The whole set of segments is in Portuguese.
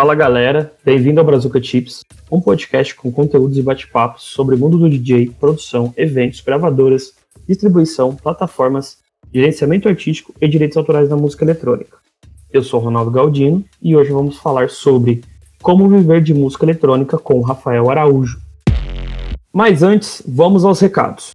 Fala galera, bem-vindo ao Brazuca Chips, um podcast com conteúdos e bate-papos sobre o mundo do DJ, produção, eventos, gravadoras, distribuição, plataformas, gerenciamento artístico e direitos autorais da música eletrônica. Eu sou Ronaldo Galdino e hoje vamos falar sobre como viver de música eletrônica com Rafael Araújo. Mas antes, vamos aos recados.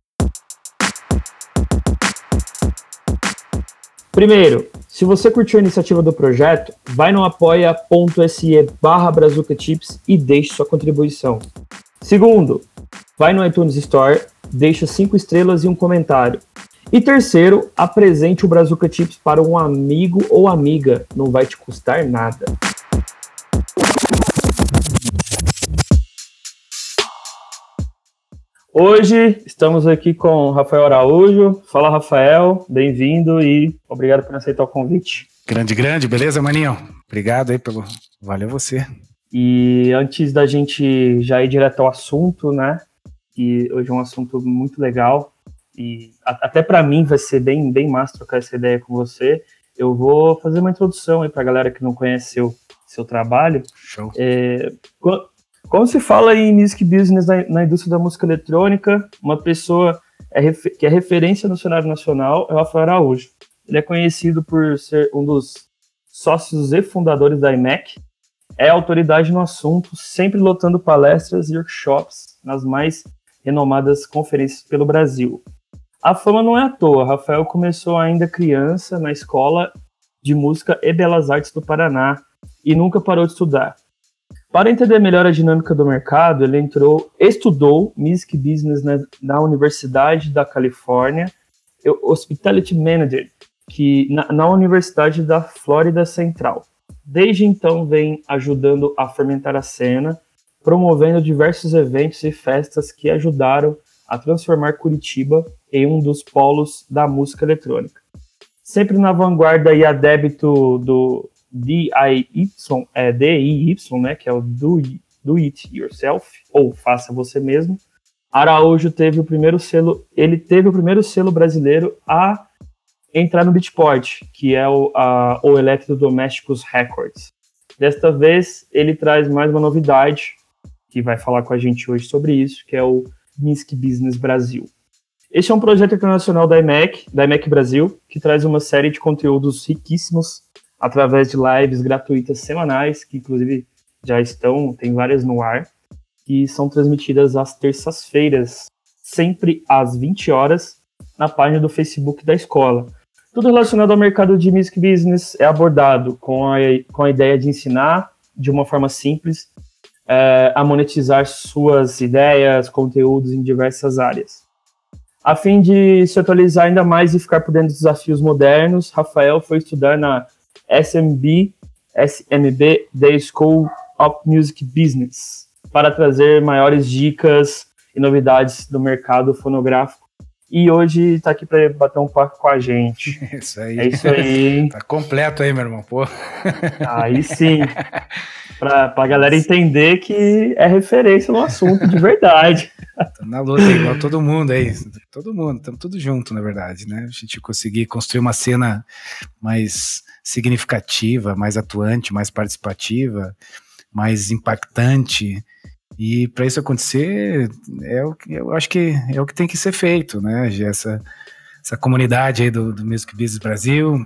Primeiro, se você curtiu a iniciativa do projeto, vai no apoia.se barra Chips e deixe sua contribuição. Segundo, vai no iTunes Store, deixa cinco estrelas e um comentário. E terceiro, apresente o Brazuca Chips para um amigo ou amiga, não vai te custar nada. Hoje estamos aqui com Rafael Araújo. Fala, Rafael, bem-vindo e obrigado por aceitar o convite. Grande, grande, beleza, maninho? Obrigado aí pelo. Valeu você. E antes da gente já ir direto ao assunto, né? Que hoje é um assunto muito legal e até para mim vai ser bem, bem massa trocar essa ideia com você. Eu vou fazer uma introdução aí para a galera que não conhece seu, seu trabalho. Show. É, quando se fala em music business na, na indústria da música eletrônica, uma pessoa é que é referência no cenário nacional é o Rafael Araújo. Ele é conhecido por ser um dos sócios e fundadores da IMEC, é autoridade no assunto, sempre lotando palestras e workshops nas mais renomadas conferências pelo Brasil. A fama não é à toa, Rafael começou ainda criança na Escola de Música e Belas Artes do Paraná e nunca parou de estudar. Para entender melhor a dinâmica do mercado, ele entrou, estudou Music Business na, na Universidade da Califórnia, Hospitality Manager, que na, na Universidade da Flórida Central. Desde então vem ajudando a fermentar a cena, promovendo diversos eventos e festas que ajudaram a transformar Curitiba em um dos polos da música eletrônica. Sempre na vanguarda e a débito do, DIY, é né, que é o do, do It Yourself, ou Faça Você Mesmo. Araújo teve o primeiro selo, ele teve o primeiro selo brasileiro a entrar no Beatport, que é o, a, o Electrodomésticos Records. Desta vez, ele traz mais uma novidade, que vai falar com a gente hoje sobre isso, que é o Music Business Brasil. Este é um projeto internacional da IMEC, da IMEC Brasil, que traz uma série de conteúdos riquíssimos através de lives gratuitas semanais, que inclusive já estão, tem várias no ar, que são transmitidas às terças-feiras, sempre às 20 horas, na página do Facebook da escola. Tudo relacionado ao mercado de music business é abordado com a, com a ideia de ensinar de uma forma simples é, a monetizar suas ideias, conteúdos em diversas áreas. A fim de se atualizar ainda mais e ficar por dentro dos desafios modernos, Rafael foi estudar na SMB, SMB, The School of Music Business, para trazer maiores dicas e novidades do mercado fonográfico. E hoje está aqui para bater um papo com a gente. Isso aí. É isso aí. tá completo aí, meu irmão. Pô. Aí sim. Para a galera entender que é referência no assunto de verdade. Tô na luta, igual todo mundo aí. Todo mundo, estamos tudo junto, na verdade, né? A gente conseguir construir uma cena mais significativa, mais atuante, mais participativa, mais impactante. E para isso acontecer, é o que eu acho que é o que tem que ser feito, né? Essa, essa comunidade aí do, do Music Business Brasil,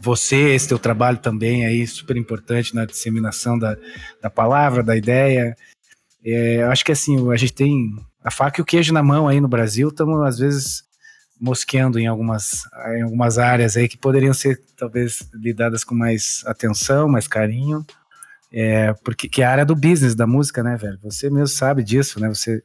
você, esse teu trabalho também aí super importante na disseminação da, da palavra, da ideia. É, eu acho que assim, a gente tem a faca e o queijo na mão aí no Brasil, estamos às vezes mosqueando em algumas, em algumas áreas aí que poderiam ser talvez lidadas com mais atenção, mais carinho, é, porque que é a área do business da música, né, velho? Você mesmo sabe disso, né? Você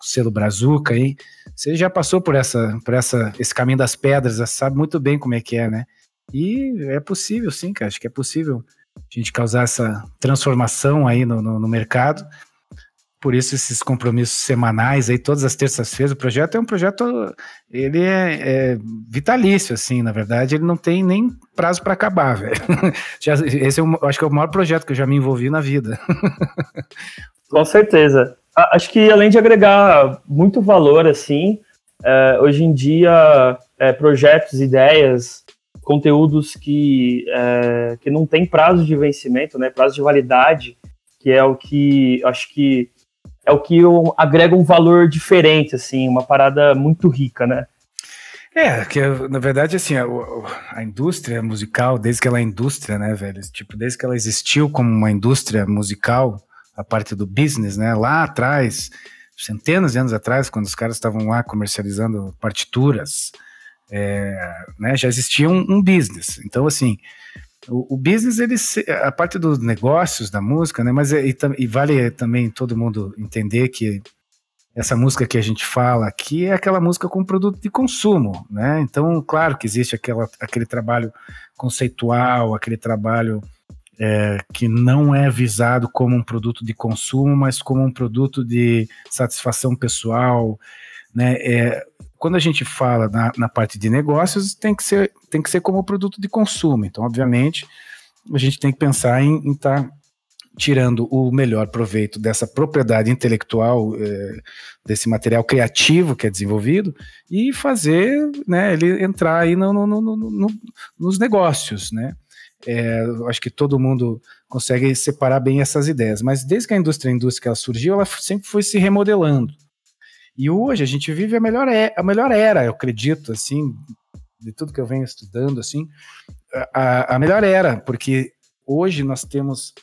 o selo Brazuca aí, você já passou por essa, por essa, esse caminho das pedras, sabe muito bem como é que é, né? E é possível, sim, cara. Acho que é possível a gente causar essa transformação aí no, no, no mercado por isso esses compromissos semanais aí todas as terças-feiras. O projeto é um projeto, ele é, é, vitalício, assim, na verdade, ele não tem nem prazo para acabar, velho. Já, esse é o, acho que é o maior projeto que eu já me envolvi na vida. Com certeza. Acho que além de agregar muito valor, assim, é, hoje em dia, é, projetos, ideias conteúdos que, é, que não tem prazo de vencimento, né, prazo de validade, que é o que acho que é o que agrega um valor diferente, assim, uma parada muito rica, né? É, que na verdade, assim, a, a, indústria musical, desde que ela é indústria, né, velho? Tipo, desde que ela existiu como uma indústria musical, a parte do business, né? Lá atrás, centenas de anos atrás, quando os caras estavam lá comercializando partituras, é, né, já existia um, um, business. Então, assim, o, o, business, ele, a parte dos negócios da música, né, mas é, e, e vale também todo mundo entender que essa música que a gente fala aqui é aquela música com produto de consumo, né? Então, claro que existe aquela, aquele trabalho conceitual, aquele trabalho é, que não é visado como um produto de consumo, mas como um produto de satisfação pessoal, né? É, quando a gente fala na, na, parte de negócios, tem que ser, tem que ser como produto de consumo. Então, obviamente, a gente tem que pensar em estar tá tirando o melhor proveito dessa propriedade intelectual, é, desse material criativo que é desenvolvido, e fazer né, ele entrar aí no, no, no, no nos negócios, né? É, acho que todo mundo consegue separar bem essas ideias, mas desde que a indústria a indústria surgiu, ela sempre foi se remodelando. E hoje a gente vive a melhor, é, a melhor era, eu acredito, assim, de tudo que eu venho estudando, assim, a, a melhor era, porque hoje nós temos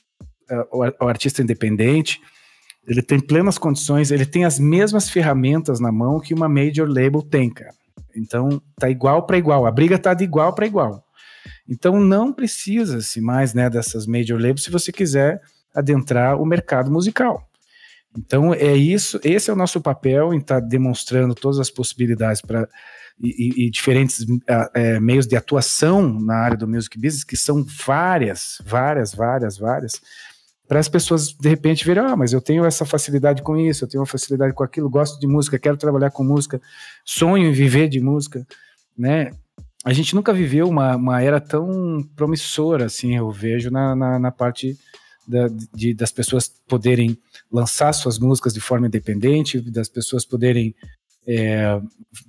o, o artista independente, ele tem plenas condições, ele tem as mesmas ferramentas na mão que uma major label tem, cara. Então, tá igual para igual, a briga tá de igual para igual. Então, não precisa-se mais, né, dessas major labels se você quiser adentrar o mercado musical. Então, é isso, esse é o nosso papel em estar tá demonstrando todas as possibilidades para e, e, diferentes é, meios de atuação na área do music business, que são várias, várias, várias, várias, para as pessoas de repente verem, ah, mas eu tenho essa facilidade com isso, eu tenho uma facilidade com aquilo, gosto de música, quero trabalhar com música, sonho em viver de música, né? A gente nunca viveu uma, uma era tão promissora, assim, eu vejo na, na, na parte da, de, das pessoas poderem lançar suas músicas de forma independente, das pessoas poderem é,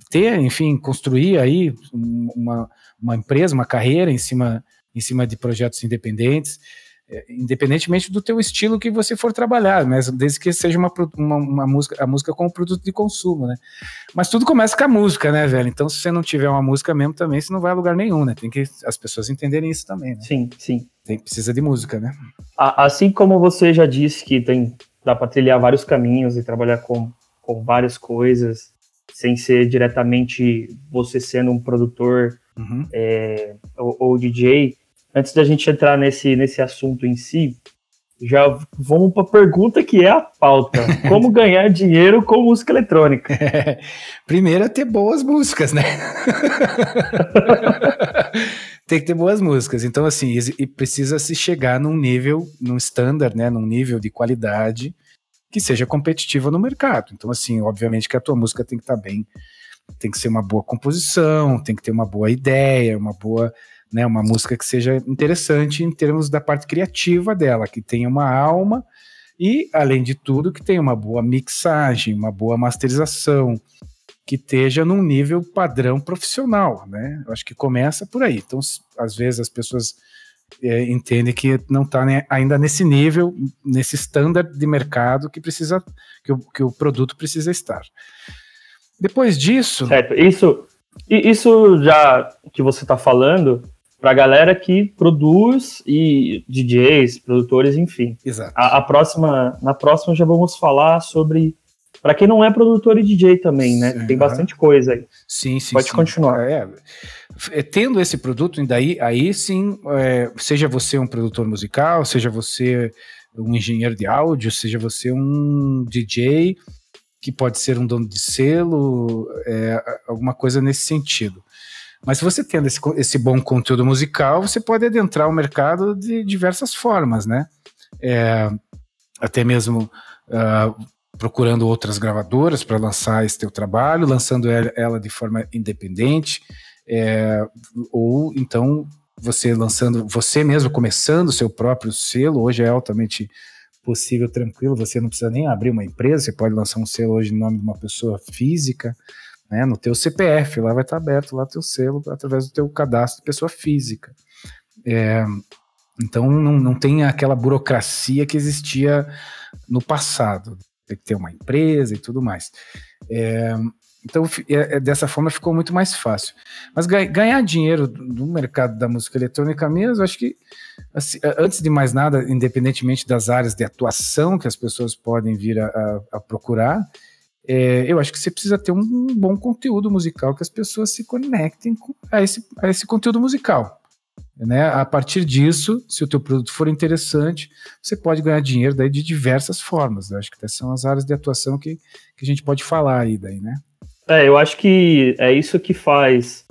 ter, enfim, construir aí uma, uma empresa, uma carreira em cima, em cima de projetos independentes. É, independentemente do teu estilo que você for trabalhar, mas desde que seja uma, uma, uma, música, a música como produto de consumo, né? Mas tudo começa com a música, né, velho? Então, se você não tiver uma música mesmo, também você não vai a lugar nenhum, né? Tem que as pessoas entenderem isso também, né? Sim, sim. Tem, precisa de música, né? Assim como você já disse que tem dá para trilhar vários caminhos e trabalhar com, com várias coisas, sem ser diretamente você sendo um produtor uhum. é, ou, ou DJ, antes da gente entrar nesse, nesse assunto em si, já vamos para a pergunta que é a pauta: como ganhar dinheiro com música eletrônica? É, primeiro é ter boas músicas, né? Tem que ter boas músicas. Então, assim, e precisa se chegar num nível, num standard, né? Num nível de qualidade que seja competitiva no mercado. Então, assim, obviamente que a tua música tem que estar tá bem, tem que ser uma boa composição, tem que ter uma boa ideia, uma boa né, uma música que seja interessante em termos da parte criativa dela, que tenha uma alma e, além de tudo, que tenha uma boa mixagem, uma boa masterização, que esteja num nível padrão profissional, né? Eu acho que começa por aí. Então, às vezes as pessoas é, entendem que não está né, ainda nesse nível, nesse standard de mercado que precisa, que o, que o produto precisa estar. Depois disso. Certo. Isso, isso já que você está falando para a galera que produz e DJs, produtores, enfim. Exato. A, a, próxima, na próxima já vamos falar sobre para quem não é produtor e DJ também, né? Sim, Tem bastante coisa aí. Sim, sim. Pode sim. continuar. É, é, tendo esse produto, daí aí sim, é, seja você um produtor musical, seja você um engenheiro de áudio, seja você um DJ que pode ser um dono de selo, é, alguma coisa nesse sentido. Mas se você tendo esse, esse bom conteúdo musical, você pode adentrar o mercado de diversas formas, né? É, até mesmo uh, procurando outras gravadoras para lançar esse teu trabalho, lançando ela de forma independente, é, ou então você lançando, você mesmo começando o seu próprio selo, hoje é altamente possível, tranquilo, você não precisa nem abrir uma empresa, você pode lançar um selo hoje em nome de uma pessoa física, né, no teu CPF, lá vai estar aberto lá teu selo através do teu cadastro de pessoa física. É, então não, não tem aquela burocracia que existia no passado, tem que ter uma empresa e tudo mais. É, então, é, é, dessa forma ficou muito mais fácil. Mas ganhar dinheiro no mercado da música eletrônica mesmo, acho que, assim, antes de mais nada, independentemente das áreas de atuação que as pessoas podem vir a, a, a procurar, é, eu acho que você precisa ter um bom conteúdo musical que as pessoas se conectem com, a, esse, a esse conteúdo musical. Né? A partir disso, se o teu produto for interessante, você pode ganhar dinheiro daí de diversas formas. Eu acho que essas são as áreas de atuação que, que a gente pode falar aí daí, né? É, eu acho que é isso que faz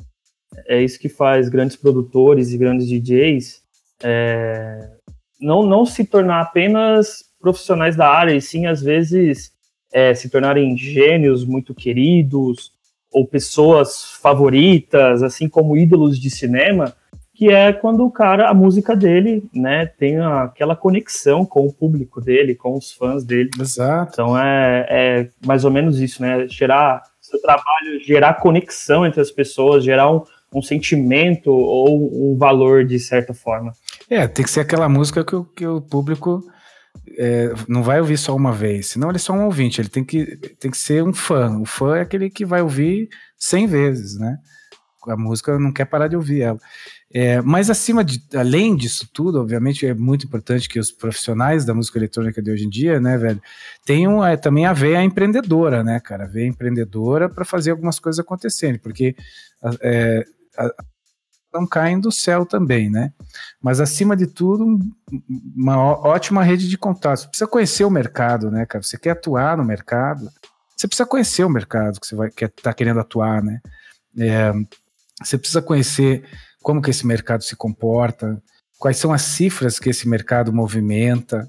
é isso que faz grandes produtores e grandes DJs é, não, não se tornar apenas profissionais da área, e sim, às vezes, é, se tornarem gênios muito queridos ou pessoas favoritas, assim como ídolos de cinema, que é quando o cara, a música dele, né, tem aquela conexão com o público dele, com os fãs dele. Exato. Então é, é mais ou menos isso, né? Gerar seu trabalho, gerar conexão entre as pessoas, gerar um, um sentimento ou um valor de certa forma. É, tem que ser aquela música que o, que o público é, não vai ouvir só uma vez, senão ele é só um ouvinte, ele tem que, tem que ser um fã. O fã é aquele que vai ouvir cem vezes, né? A música não quer parar de ouvir ela. É, mas acima de, além disso tudo, obviamente é muito importante que os profissionais da música eletrônica de hoje em dia, né, velho, tenham é, também a veia empreendedora, né, cara, a veia empreendedora para fazer algumas coisas acontecerem, porque é, a, não caem do céu também, né? Mas acima de tudo, uma ótima rede de contatos. Precisa conhecer o mercado, né, cara? Você quer atuar no mercado, você precisa conhecer o mercado que você vai quer tá querendo atuar, né? É, você precisa conhecer como que esse mercado se comporta, quais são as cifras que esse mercado movimenta.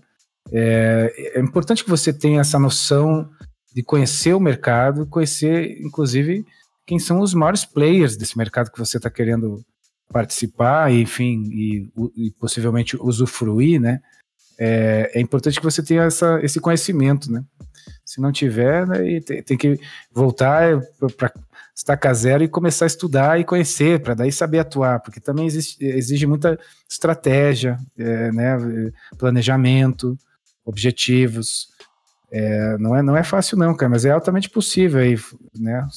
É, é importante que você tenha essa noção de conhecer o mercado, conhecer, inclusive, quem são os maiores players desse mercado que você está querendo participar, enfim, e, e, possivelmente usufruir, né? É, é, importante que você tenha essa, esse conhecimento, né? Se não tiver, né, tem, tem que voltar para estaca zero e começar a estudar e conhecer, para daí saber atuar, porque também existe, exige muita estratégia, é, né, planejamento, objetivos. É, não, é, não é fácil não, cara, mas é altamente possível aí, né,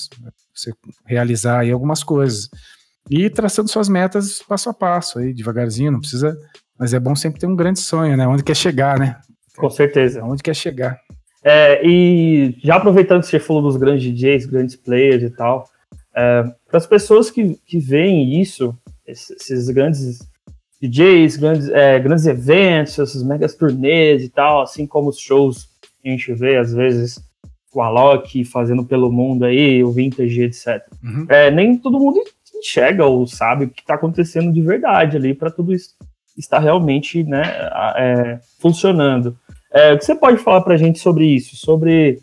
você realizar aí algumas coisas. E traçando suas metas passo a passo aí, devagarzinho, não precisa, mas é bom sempre ter um grande sonho, né, onde quer chegar, né? Com certeza. Onde quer chegar. É, e já aproveitando que você falou dos grandes DJs, grandes players e tal, é, para as pessoas que, que veem isso, esses grandes DJs, grandes, é, grandes eventos, esses megas turnês e tal, assim como os shows que a gente vê, às vezes, o Alok fazendo pelo mundo aí, o Vintage, etc. Uhum. É, nem todo mundo enxerga ou sabe o que está acontecendo de verdade ali para tudo isso estar realmente né, é, funcionando. É, o que você pode falar para a gente sobre isso? Sobre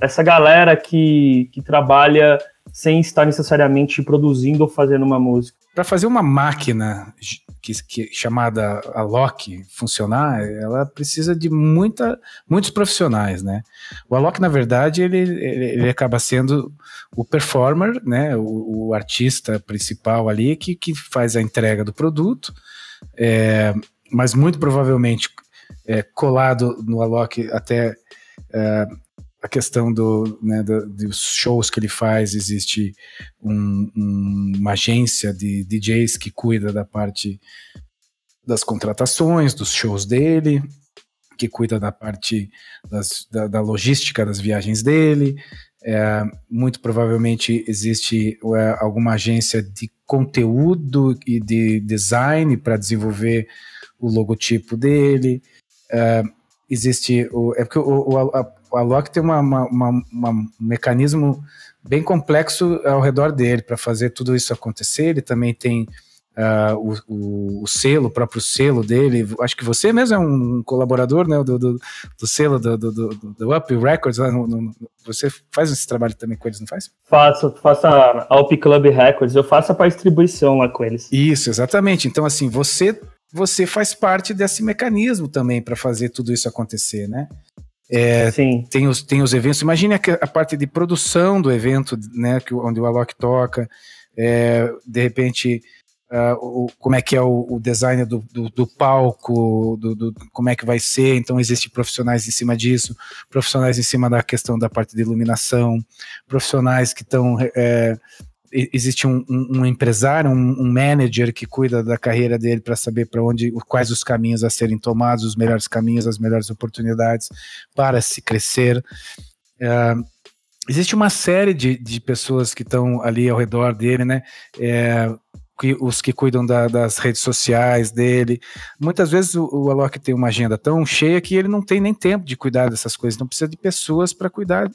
essa galera que, que trabalha sem estar necessariamente produzindo ou fazendo uma música? Para fazer uma máquina que, que, chamada a Alok funcionar, ela precisa de muita, muitos profissionais, né? O Alok, na verdade, ele, ele, ele acaba sendo o performer, né? O, o, artista principal ali que, que faz a entrega do produto, é, mas muito provavelmente é, colado no Alok até é, a questão do, né, do, dos shows que ele faz, existe um, um, uma agência de DJs que cuida da parte das contratações, dos shows dele, que cuida da parte das, da, da, logística das viagens dele. É, muito provavelmente existe é, alguma agência de conteúdo e de design para desenvolver o logotipo dele. É, existe o. É porque o, o, a, o Alok tem uma, uma, uma, um mecanismo bem complexo ao redor dele para fazer tudo isso acontecer. Ele também tem uh, o, o, selo, o próprio selo dele. Acho que você mesmo é um colaborador né, do, do, do selo do, do, do, do Up Records. No, no, você faz esse trabalho também com eles, não faz? Faço, faço a Up Club Records. Eu faço a distribuição lá com eles. Isso, exatamente. Então, assim, você você faz parte desse mecanismo também para fazer tudo isso acontecer, né? É, tem, os, tem os eventos. Imagine a, a, parte de produção do evento, né, que, onde o Alok toca. É, de repente, uh, o, como é que é o, o design do, do, do palco, do, do, como é que vai ser. Então, existem profissionais em cima disso, profissionais em cima da questão da parte de iluminação, profissionais que estão. É, existe um, um, empresário, um, um, manager que cuida da carreira dele para saber para onde, quais os caminhos a serem tomados, os melhores caminhos, as melhores oportunidades para se crescer. Uh, existe uma série de, de pessoas que estão ali ao redor dele, né? É, que, os que cuidam da, das redes sociais dele. Muitas vezes o, o Alok tem uma agenda tão cheia que ele não tem nem tempo de cuidar dessas coisas, não precisa de pessoas para cuidar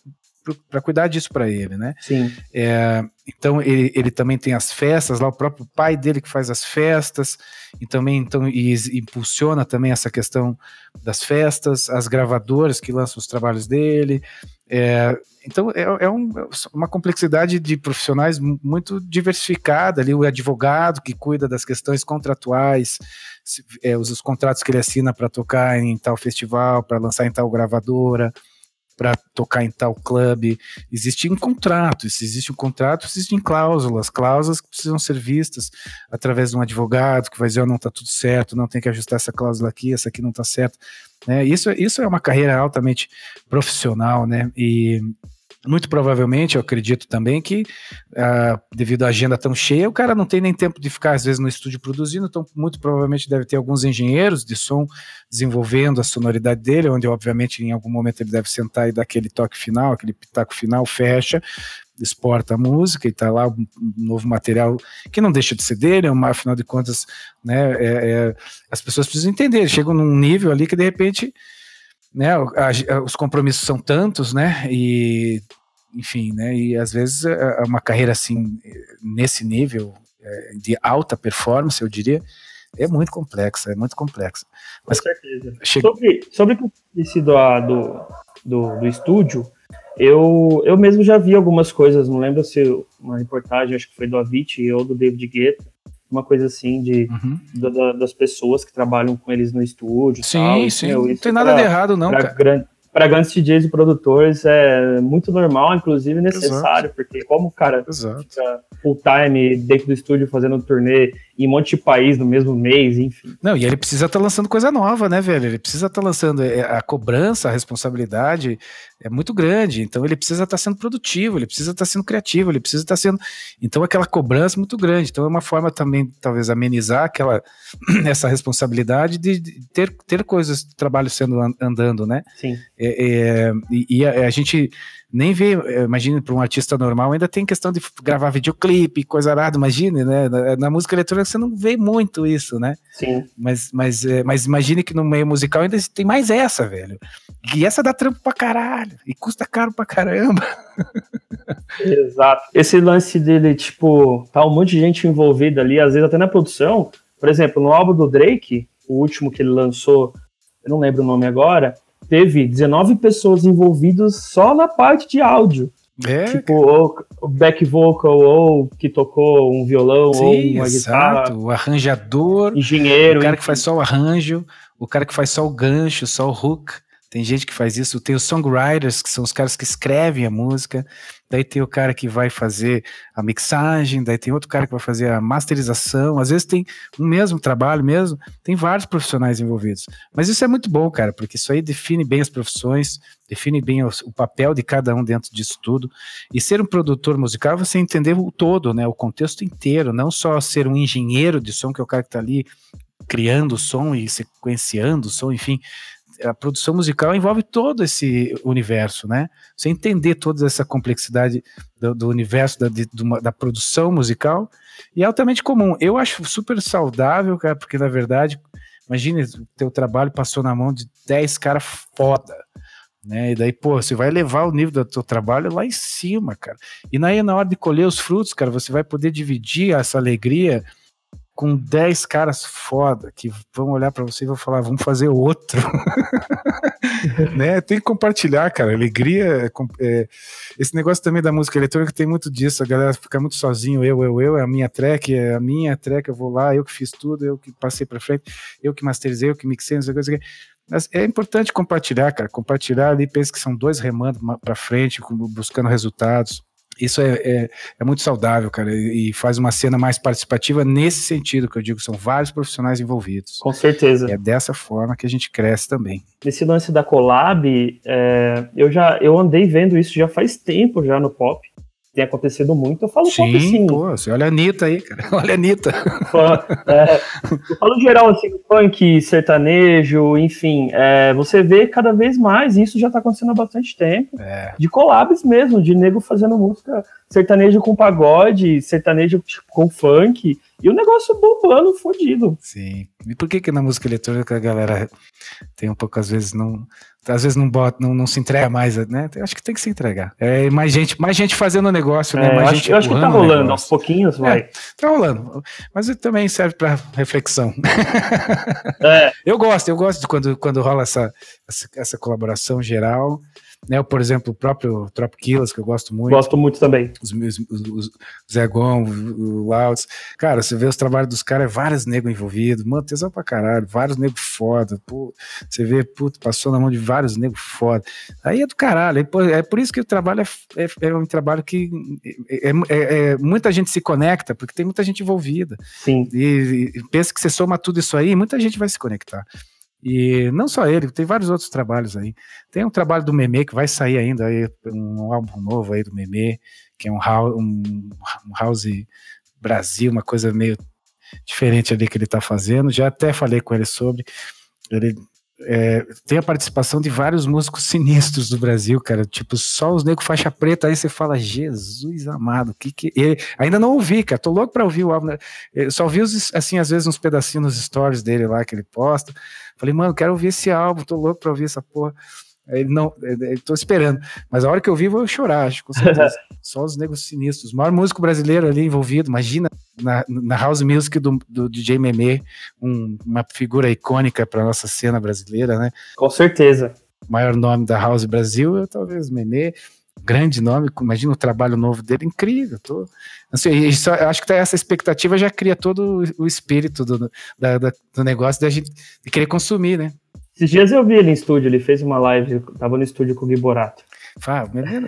para cuidar disso para ele, né? Sim. É, então ele, ele também tem as festas lá, o próprio pai dele que faz as festas e também então e, impulsiona também essa questão das festas, as gravadoras que lançam os trabalhos dele. É, então é, é, um, uma complexidade de profissionais muito diversificada ali, o advogado que cuida das questões contratuais, é, os, os contratos que ele assina para tocar em tal festival, para lançar em tal gravadora para tocar em tal clube. Existe um contrato, se existe um contrato, existem cláusulas, cláusulas que precisam ser vistas através de um advogado que vai dizer, oh, não está tudo certo, não tem que ajustar essa cláusula aqui, essa aqui não está certa. Né? Isso, isso é uma carreira altamente profissional, né? E muito provavelmente, eu acredito também que, uh, devido à agenda tão cheia, o cara não tem nem tempo de ficar, às vezes, no estúdio produzindo, então, muito provavelmente deve ter alguns engenheiros de som desenvolvendo a sonoridade dele, onde, obviamente, em algum momento ele deve sentar e dar aquele toque final, aquele pitaco final, fecha, exporta a música e tá lá um novo material que não deixa de ser dele, mas afinal de contas, né, é, é, as pessoas precisam entender, chegam num nível ali que de repente né, os compromissos são tantos, né, e enfim, né? E às vezes é, é uma carreira assim, nesse nível é, de alta performance, eu diria, é muito complexa, é muito complexa. Mas, Com certeza. Chega... Sobre, sobre o que do, do, do estúdio, eu, eu mesmo já vi algumas coisas, não lembro se uma reportagem, acho que foi do Avicii ou do David Guetta, uma coisa assim de uhum. da, das pessoas que trabalham com eles no estúdio. Sim, tal, sim. Meu, não tem nada pra, de errado, não, cara. Grande, para grandes DJs e produtores é muito normal, inclusive necessário, Exato. porque como o cara Exato. fica full time dentro do estúdio fazendo turnê em um monte de país no mesmo mês, enfim. Não, e ele precisa estar tá lançando coisa nova, né, velho? Ele precisa estar tá lançando é, a cobrança, a responsabilidade é muito grande, então ele precisa estar tá sendo produtivo, ele precisa estar sendo criativo, ele precisa estar sendo, então aquela cobrança é muito grande. Então é uma forma também talvez amenizar aquela essa responsabilidade de, ter ter coisas, trabalho sendo andando, né? Sim. É, é, e, e a, a gente nem vê, eh, imagine para um artista normal, ainda tem questão de gravar videoclipe, coisa arada, imagine, né? Na, na, música eletrônica você não vê muito isso, né? Sim. Mas, mas, eh, mas imagine que no meio musical ainda tem mais essa, velho. E essa dá trampo pra caralho, e custa caro pra caramba. Exato. Esse lance dele, tipo, tá um monte de gente envolvida ali, às vezes até na produção. Por exemplo, no álbum do Drake, o último que ele lançou, eu não lembro o nome agora, teve 19 pessoas envolvidas só na parte de áudio. É, tipo, ou, o back vocal, ou que tocou um violão, Sim, ou uma exato. guitarra. O arranjador, engenheiro. O cara que faz só o arranjo, o cara que faz só o gancho, só o hook. Tem gente que faz isso. Tem os songwriters, que são os caras que escrevem a música. Daí tem o cara que vai fazer a mixagem. Daí tem outro cara que vai fazer a masterização. Às vezes tem o mesmo trabalho mesmo. Tem vários profissionais envolvidos. Mas isso é muito bom, cara, porque isso aí define bem as profissões, define bem o, o papel de cada um dentro disso tudo. E ser um produtor musical é você entender o todo, né? O contexto inteiro, não só ser um engenheiro de som, que é o cara que está ali criando o som e sequenciando o som, enfim, a produção musical envolve todo esse universo, né? Você entender toda essa complexidade do, do universo da, de, da produção musical e é altamente comum. Eu acho super saudável, cara, porque na verdade, imagine, o teu trabalho passou na mão de 10 caras foda, né? E daí, pô, você vai levar o nível do teu trabalho lá em cima, cara. E aí, na hora de colher os frutos, cara, você vai poder dividir essa alegria com 10 caras foda que vão olhar para você e vão falar, vamos fazer outro. né? Tem que compartilhar, cara. Alegria. É, é, esse negócio também da música eletrônica tem muito disso. A galera fica muito sozinho. Eu, eu, eu. É a minha track, é a minha track. Eu vou lá, eu que fiz tudo, eu que passei para frente, eu que masterizei, eu que mixei, não sei o que. Mas é importante compartilhar, cara. Compartilhar ali, pensa que são dois remando para frente, buscando resultados. Isso é, é, é, muito saudável, cara, e faz uma cena mais participativa nesse sentido que eu digo, são vários profissionais envolvidos. Com certeza. E é dessa forma que a gente cresce também. Nesse lance da collab, é, eu já eu andei vendo isso já faz tempo já no pop tem acontecido muito, eu falo sim, assim. Pô, você olha a Anitta aí, cara. Olha a Anitta. É, eu falo geral, assim, funk, sertanejo, enfim, é, você vê cada vez mais, e isso já tá acontecendo há bastante tempo, é. de collabs mesmo, de nego fazendo música sertanejo com pagode, sertanejo com funk, e o negócio bombando, fodido. Sim. E por que que na música eletrônica a galera tem um pouco, às vezes, não. Às vezes não bota, não, não se entrega mais, né? Acho que tem que se entregar. É mais gente, mais gente fazendo o negócio, né? É, mais eu, gente acho, eu acho que tá rolando, aos pouquinhos, vai. É, tá rolando. Mas também serve para reflexão. É. Eu gosto, eu gosto de quando, quando rola essa, essa, essa colaboração geral né? Por exemplo, o próprio Trop Killers, que eu gosto muito. Gosto muito também. Os os, os, o Zé Gon, o Louds. Cara, você vê os trabalhos dos caras, é vários negros envolvidos, mano, tesão pra caralho, vários negros foda. Pô, você vê, puto, passou na mão de vários negros foda. Aí é do caralho. É por isso que o trabalho é, é, é um trabalho que é, é, é, muita gente se conecta, porque tem muita gente envolvida. Sim. E, e pensa que você soma tudo isso aí, muita gente vai se conectar. E não só ele, tem vários outros trabalhos aí. Tem um trabalho do Meme que vai sair ainda, aí, um álbum novo aí do Meme, que é um house, um, um house Brasil, uma coisa meio diferente ali que ele tá fazendo. Já até falei com ele sobre. Ele é, tem a participação de vários músicos sinistros do Brasil, cara. Tipo, só os negros faixa preta, aí você fala, Jesus amado, que que. E ainda não ouvi, cara. Tô louco pra ouvir o álbum. Né? Eu só ouvi, os, assim, às vezes, uns pedacinhos nos stories dele lá que ele posta. Falei, mano, quero ouvir esse álbum, tô louco pra ouvir essa porra. Ele não, ele, tô esperando. Mas a hora que eu vi, vou chorar, acho, com certeza. Só os negros sinistros. O maior músico brasileiro ali envolvido. Imagina na, na house music do, do DJ Meme, um, uma figura icônica para nossa cena brasileira, né? Com certeza. O maior nome da house Brasil, talvez Meme grande nome, imagina o trabalho novo dele, incrível. Tô, assim, só, acho que essa expectativa já cria todo o espírito do, da, da, do negócio da gente de querer consumir, né? Esses dias eu vi ele em estúdio, ele fez uma live, tava no estúdio com o Gui Borato.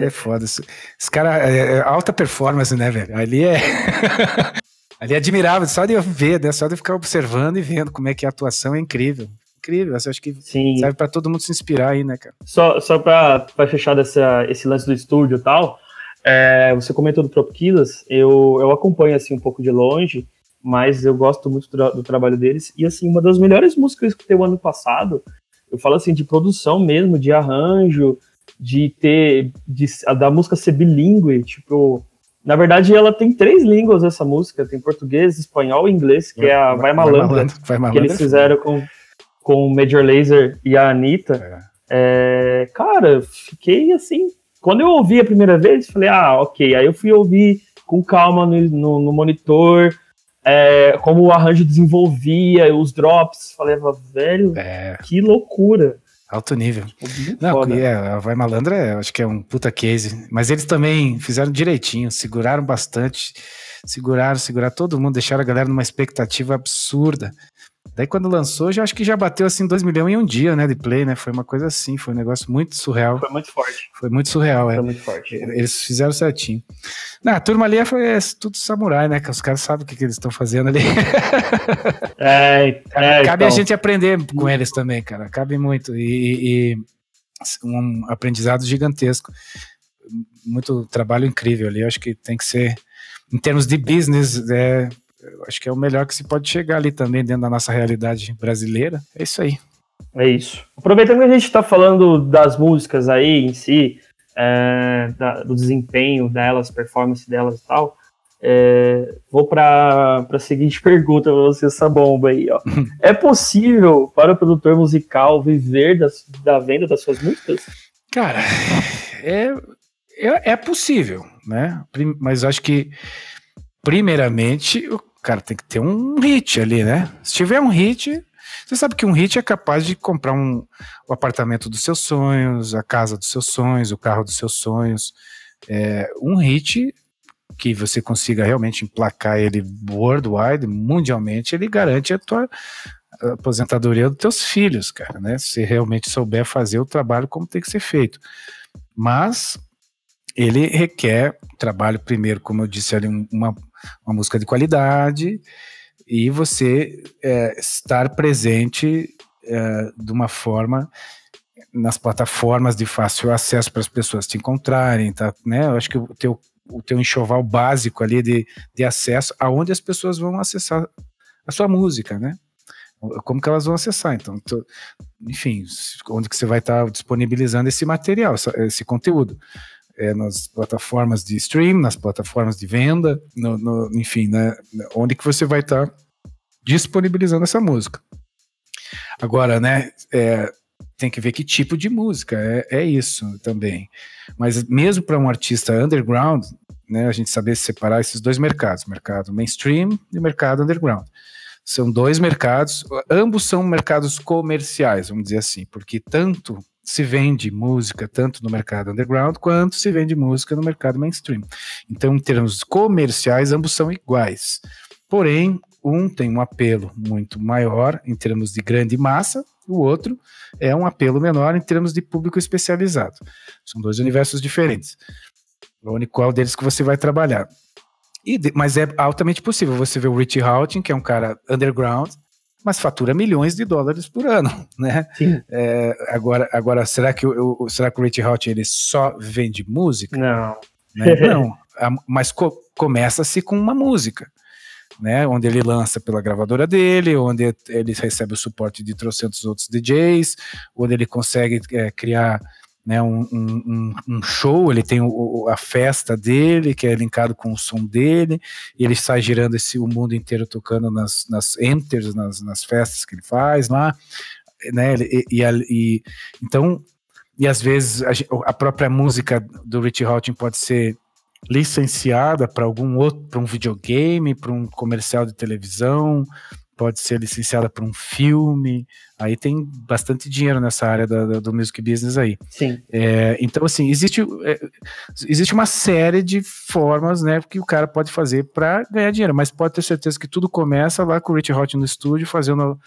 É foda. Esse, esse cara é, é alta performance, né, velho? Ali é. Ali é admirável, só de eu ver, né? Só de eu ficar observando e vendo como é que a atuação é incrível incrível. Eu acho que Sim. serve para todo mundo se inspirar aí, né, cara? Só, só para fechar dessa, esse lance do estúdio e tal, é, você comentou do Tropiquilas, eu, eu acompanho assim um pouco de longe, mas eu gosto muito do, do, trabalho deles. E assim, uma das melhores músicas que eu escutei o ano passado, eu falo assim, de produção mesmo, de arranjo, de ter. De, da música ser bilíngue, tipo. Na verdade, ela tem três línguas essa música, tem português, espanhol e inglês, que é a Vai Malandra, vai malandra, vai malandra que eles fizeram com com o Major Laser e a Anitta, é. É, cara, fiquei assim. Quando eu ouvi a primeira vez, falei, ah, ok. Aí eu fui ouvir com calma no, no, no monitor, é, como o arranjo desenvolvia, os drops. Falei, velho, é. que loucura. Alto nível. Não, é, a Vai Malandra, é, acho que é um puta case. Mas eles também fizeram direitinho, seguraram bastante. Seguraram, seguraram todo mundo, deixaram a galera numa expectativa absurda. Daí quando lançou, já acho que já bateu assim 2 milhões em um dia, né, de play, né? Foi uma coisa assim, foi um negócio muito surreal. Foi muito forte. Foi muito surreal, é. Foi muito forte. Eles fizeram certinho. Na turma ali é, foi é, tudo samurai, né? Que os caras sabem o que, que eles estão fazendo ali. É, é Cabe então. a gente aprender com eles também, cara. Cabe muito. E, e um aprendizado gigantesco. Muito trabalho incrível ali. Eu acho que tem que ser, em termos de business, é, acho que é o melhor que se pode chegar ali também dentro da nossa realidade brasileira. É isso aí. É isso. Aproveitando que a gente está falando das músicas aí em si, é, da, do desempenho delas, performance delas e tal, é, vou para a seguinte pergunta para você, essa bomba aí. Ó. é possível para o produtor musical viver das, da venda das suas músicas? Cara, é, é, é possível, né? Mas acho que, primeiramente, o cara tem que ter um hit ali, né? Se tiver um hit, Você sabe que um hit é capaz de comprar um, o apartamento dos seus sonhos, a casa dos seus sonhos, o carro dos seus sonhos. É, um hit que você consiga realmente emplacar ele worldwide, mundialmente, ele garante a tua aposentadoria dos teus filhos, cara, né? Se realmente souber fazer o trabalho como tem que ser feito. Mas ele requer trabalho primeiro, como eu disse ali, uma, uma música de qualidade e você é, estar presente é, de uma forma nas plataformas de fácil acesso para as pessoas te encontrarem, tá? Né? Eu acho que o teu, o teu enxoval básico ali de, de acesso aonde as pessoas vão acessar a sua música, né? Como que elas vão acessar? Então, enfim, onde que você vai estar tá disponibilizando esse material, esse conteúdo? É, nas plataformas de stream, nas plataformas de venda, no, no, enfim, né, onde que você vai estar tá disponibilizando essa música. Agora, né, é, tem que ver que tipo de música, é, é isso também. Mas mesmo para um artista underground, né, a gente saber separar esses dois mercados, mercado mainstream e mercado underground. São dois mercados, ambos são mercados comerciais, vamos dizer assim, porque tanto se vende música tanto no mercado underground quanto se vende música no mercado mainstream. Então, em termos comerciais, ambos são iguais. Porém, um tem um apelo muito maior em termos de grande massa, o outro é um apelo menor em termos de público especializado. São dois universos diferentes. O único qual deles que você vai trabalhar. Mas é altamente possível você ver o Richie Houghton, que é um cara underground, mas fatura milhões de dólares por ano, né? É, agora, agora, será que o, será que o Richie Houghton ele só vende música? Não. Né? Não, mas co começa-se com uma música né, onde ele lança pela gravadora dele, onde ele recebe o suporte de trocentos outros DJs, onde ele consegue é, criar né, um, um, um, show, ele tem o, a festa dele, que é linkado com o som dele, e ele sai girando esse, o mundo inteiro tocando nas, nas enters, nas, nas festas que ele faz lá, né, e, e, e então, e às vezes a, a própria música do Richie Houghton pode ser licenciada para algum outro, para um videogame, para um comercial de televisão, pode ser licenciada para um filme. Aí tem bastante dinheiro nessa área do, do music business aí. Sim. É, então, assim, existe, é, existe uma série de formas né, que o cara pode fazer para ganhar dinheiro, mas pode ter certeza que tudo começa lá com o Rich Hot no estúdio, fazendo,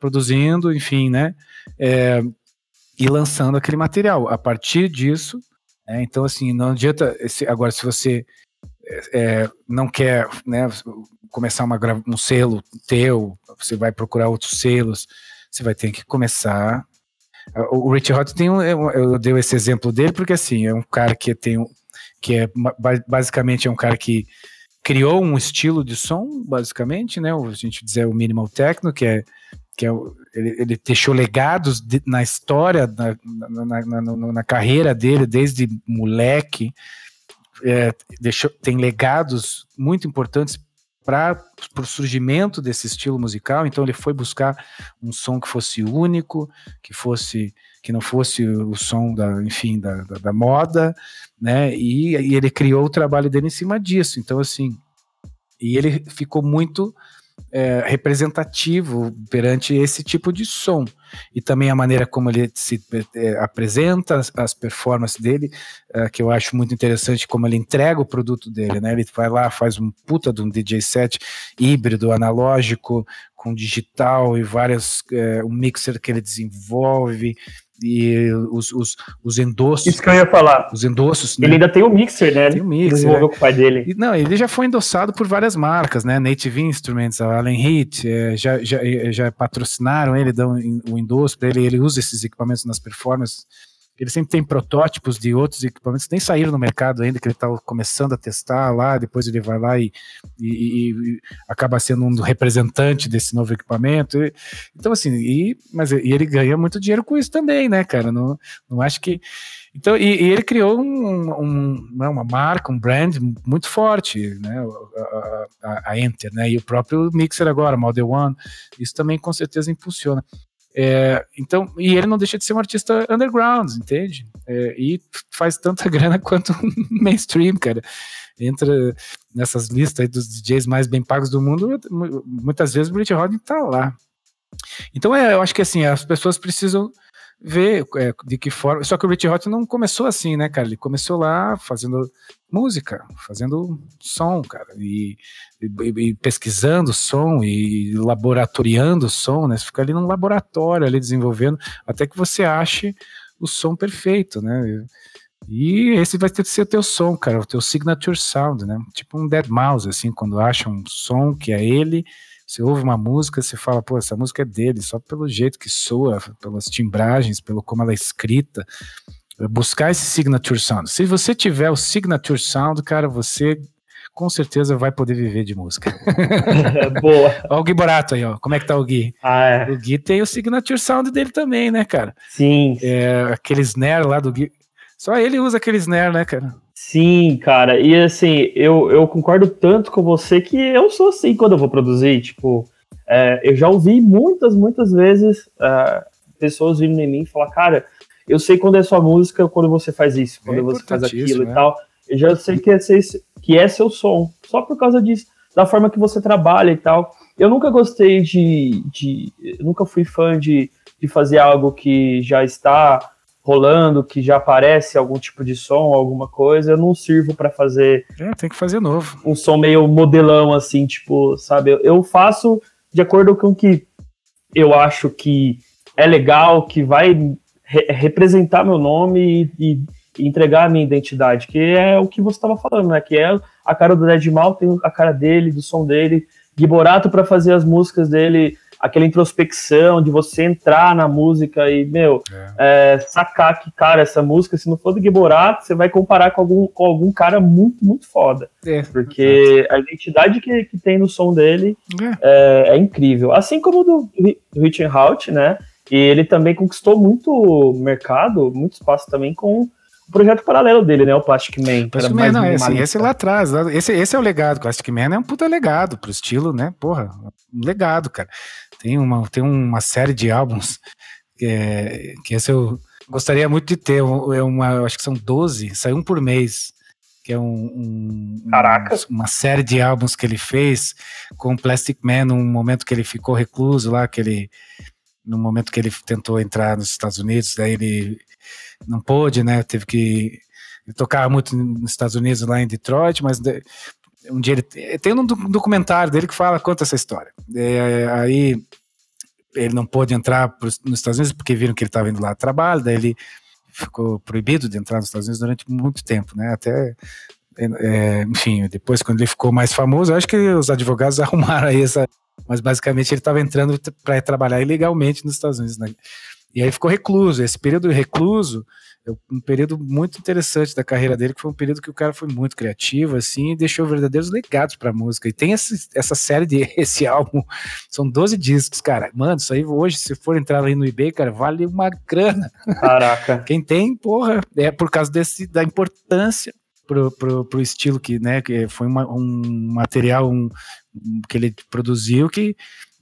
produzindo, enfim, né? É, e lançando aquele material. A partir disso, é, então, assim, não adianta. Agora, se você é, não quer né, começar uma, um selo teu, você vai procurar outros selos, você vai ter que começar. O Rich Hot tem um, eu dei esse exemplo dele porque assim é um cara que tem que é basicamente é um cara que criou um estilo de som basicamente, né? A gente dizer o minimal techno que é que é, ele, ele deixou legados de, na história, na, na, na, na, carreira dele, desde moleque, é, deixou, tem legados muito importantes para o surgimento desse estilo musical. Então ele foi buscar um som que fosse único, que fosse que não fosse o som da, enfim, da, da, da moda, né? E, e ele criou o trabalho dele em cima disso. Então assim, e ele ficou muito é, representativo perante esse tipo de som. E também a maneira como ele se é, apresenta, as, as performances dele, é, que eu acho muito interessante, como ele entrega o produto dele, né? Ele vai lá, faz um puta de um DJ set híbrido, analógico, com digital e várias, é, um mixer que ele desenvolve, e os, os, os endossos. Isso que eu ia falar. Os endossos. Né? Ele ainda tem o mixer, né? Tem o mixer. Desenvolveu é. com o pai dele. E, não, ele já foi endossado por várias marcas, né? Native Instruments, a Allen Heat, é, já, já, já patrocinaram ele, dão o endosso para ele, ele usa esses equipamentos nas performances ele sempre tem protótipos de outros equipamentos que nem saíram no mercado ainda, que ele está começando a testar lá, depois ele vai lá e, e, e, acaba sendo um representante desse novo equipamento. Então, assim, e, mas e ele ganha muito dinheiro com isso também, né, cara? Não, não acho que. Então, e, e ele criou um, um, né, uma marca, um brand muito forte, né? A, a, a, Enter, né? E o próprio Mixer agora, Model One, isso também com certeza impulsiona. É, então, e ele não deixa de ser um artista underground, entende? É, e faz tanta grana quanto mainstream, cara. Entra nessas listas dos DJs mais bem pagos do mundo, muitas vezes o Brit Rodney tá lá. Então é, eu acho que assim, as pessoas precisam ver é, de que forma. Só que o Rich Hot não começou assim, né, cara? Ele começou lá fazendo música, fazendo som, cara, e, e, e pesquisando som e laboratoriando som, né? Você fica ali num laboratório ali desenvolvendo até que você ache o som perfeito, né? E esse vai ter que ser o teu som, cara, o teu signature sound, né? Tipo um dead mouse, assim, quando acha um som que é ele você ouve uma música, você fala, pô, essa música é dele, só pelo jeito que soa, pelas timbragens, pelo como ela é escrita. Buscar esse signature sound. Se você tiver o signature sound, cara, você com certeza vai poder viver de música. Boa. Olha o Gui Borato aí, ó. Como é que tá o Gui? Ah, é. O Gui tem o signature sound dele também, né, cara? Sim. É, aquele snare lá do Gui. Só ele usa aquele snare, né, cara? Sim, cara. E assim, eu, eu concordo tanto com você que eu sou assim quando eu vou produzir. Tipo, é, eu já ouvi muitas, muitas vezes é, pessoas vindo em mim e falar, cara, eu sei quando é sua música, quando você faz isso, quando é você faz aquilo né? e tal. Eu já sei que é, que é seu som, só por causa disso, da forma que você trabalha e tal. Eu nunca gostei de. de nunca fui fã de, de fazer algo que já está rolando, que já aparece algum tipo de som, alguma coisa, eu não sirvo para fazer. É, tem que fazer novo. Um som meio modelão, assim, tipo, sabe? Eu faço de acordo com o que eu acho que é legal, que vai re representar meu nome e, e, entregar a minha identidade, que é o que você estava falando, né? Que é a cara do Dead Mal, tem a cara dele, do som dele. Giborato para fazer as músicas dele aquela introspecção de você entrar na música e, meu, é. É, sacar que, cara, essa música, se não for do Giborato, você vai comparar com algum, com algum cara muito, muito foda. É, porque a identidade que, que tem no som dele é, é, é incrível. Assim como do, do Rich Hout, né? E ele também conquistou muito mercado, muito espaço também com o projeto paralelo dele, né? O Plastic Man. Plastic Man, não, esse, esse lá atrás. Esse, esse é o legado. Plastic Man é um puta legado pro estilo, né? Porra, um legado, cara. Tem uma, tem uma série de álbuns que, é, que esse eu gostaria muito de ter. É uma, acho que são 12, sai um por mês. Que é um, um Caraca. uma série de álbuns que ele fez com o Plastic Man, num momento que ele ficou recluso lá, que ele, no momento que ele tentou entrar nos Estados Unidos, daí ele não pôde, né? Teve que ele tocava muito nos Estados Unidos, lá em Detroit, mas um dia ele tem um documentário dele que fala conta essa história. É, aí ele não pôde entrar pros, nos Estados Unidos porque viram que ele estava indo lá a trabalho, daí ele ficou proibido de entrar nos Estados Unidos durante muito tempo, né? Até é, enfim, depois quando ele ficou mais famoso, acho que os advogados arrumaram aí essa, mas basicamente ele estava entrando para trabalhar ilegalmente nos Estados Unidos, né? E aí ficou recluso. Esse período recluso um período muito interessante da carreira dele, que foi um período que o cara foi muito criativo, assim, e deixou verdadeiros legados pra música. E tem essa, essa série de esse álbum, são 12 discos, cara. Mano, isso aí hoje, se for entrar aí no eBay, cara, vale uma grana. Caraca. Quem tem, porra, é por causa desse, da importância pro, pro, pro estilo que, né, que foi uma, um material um, que ele produziu que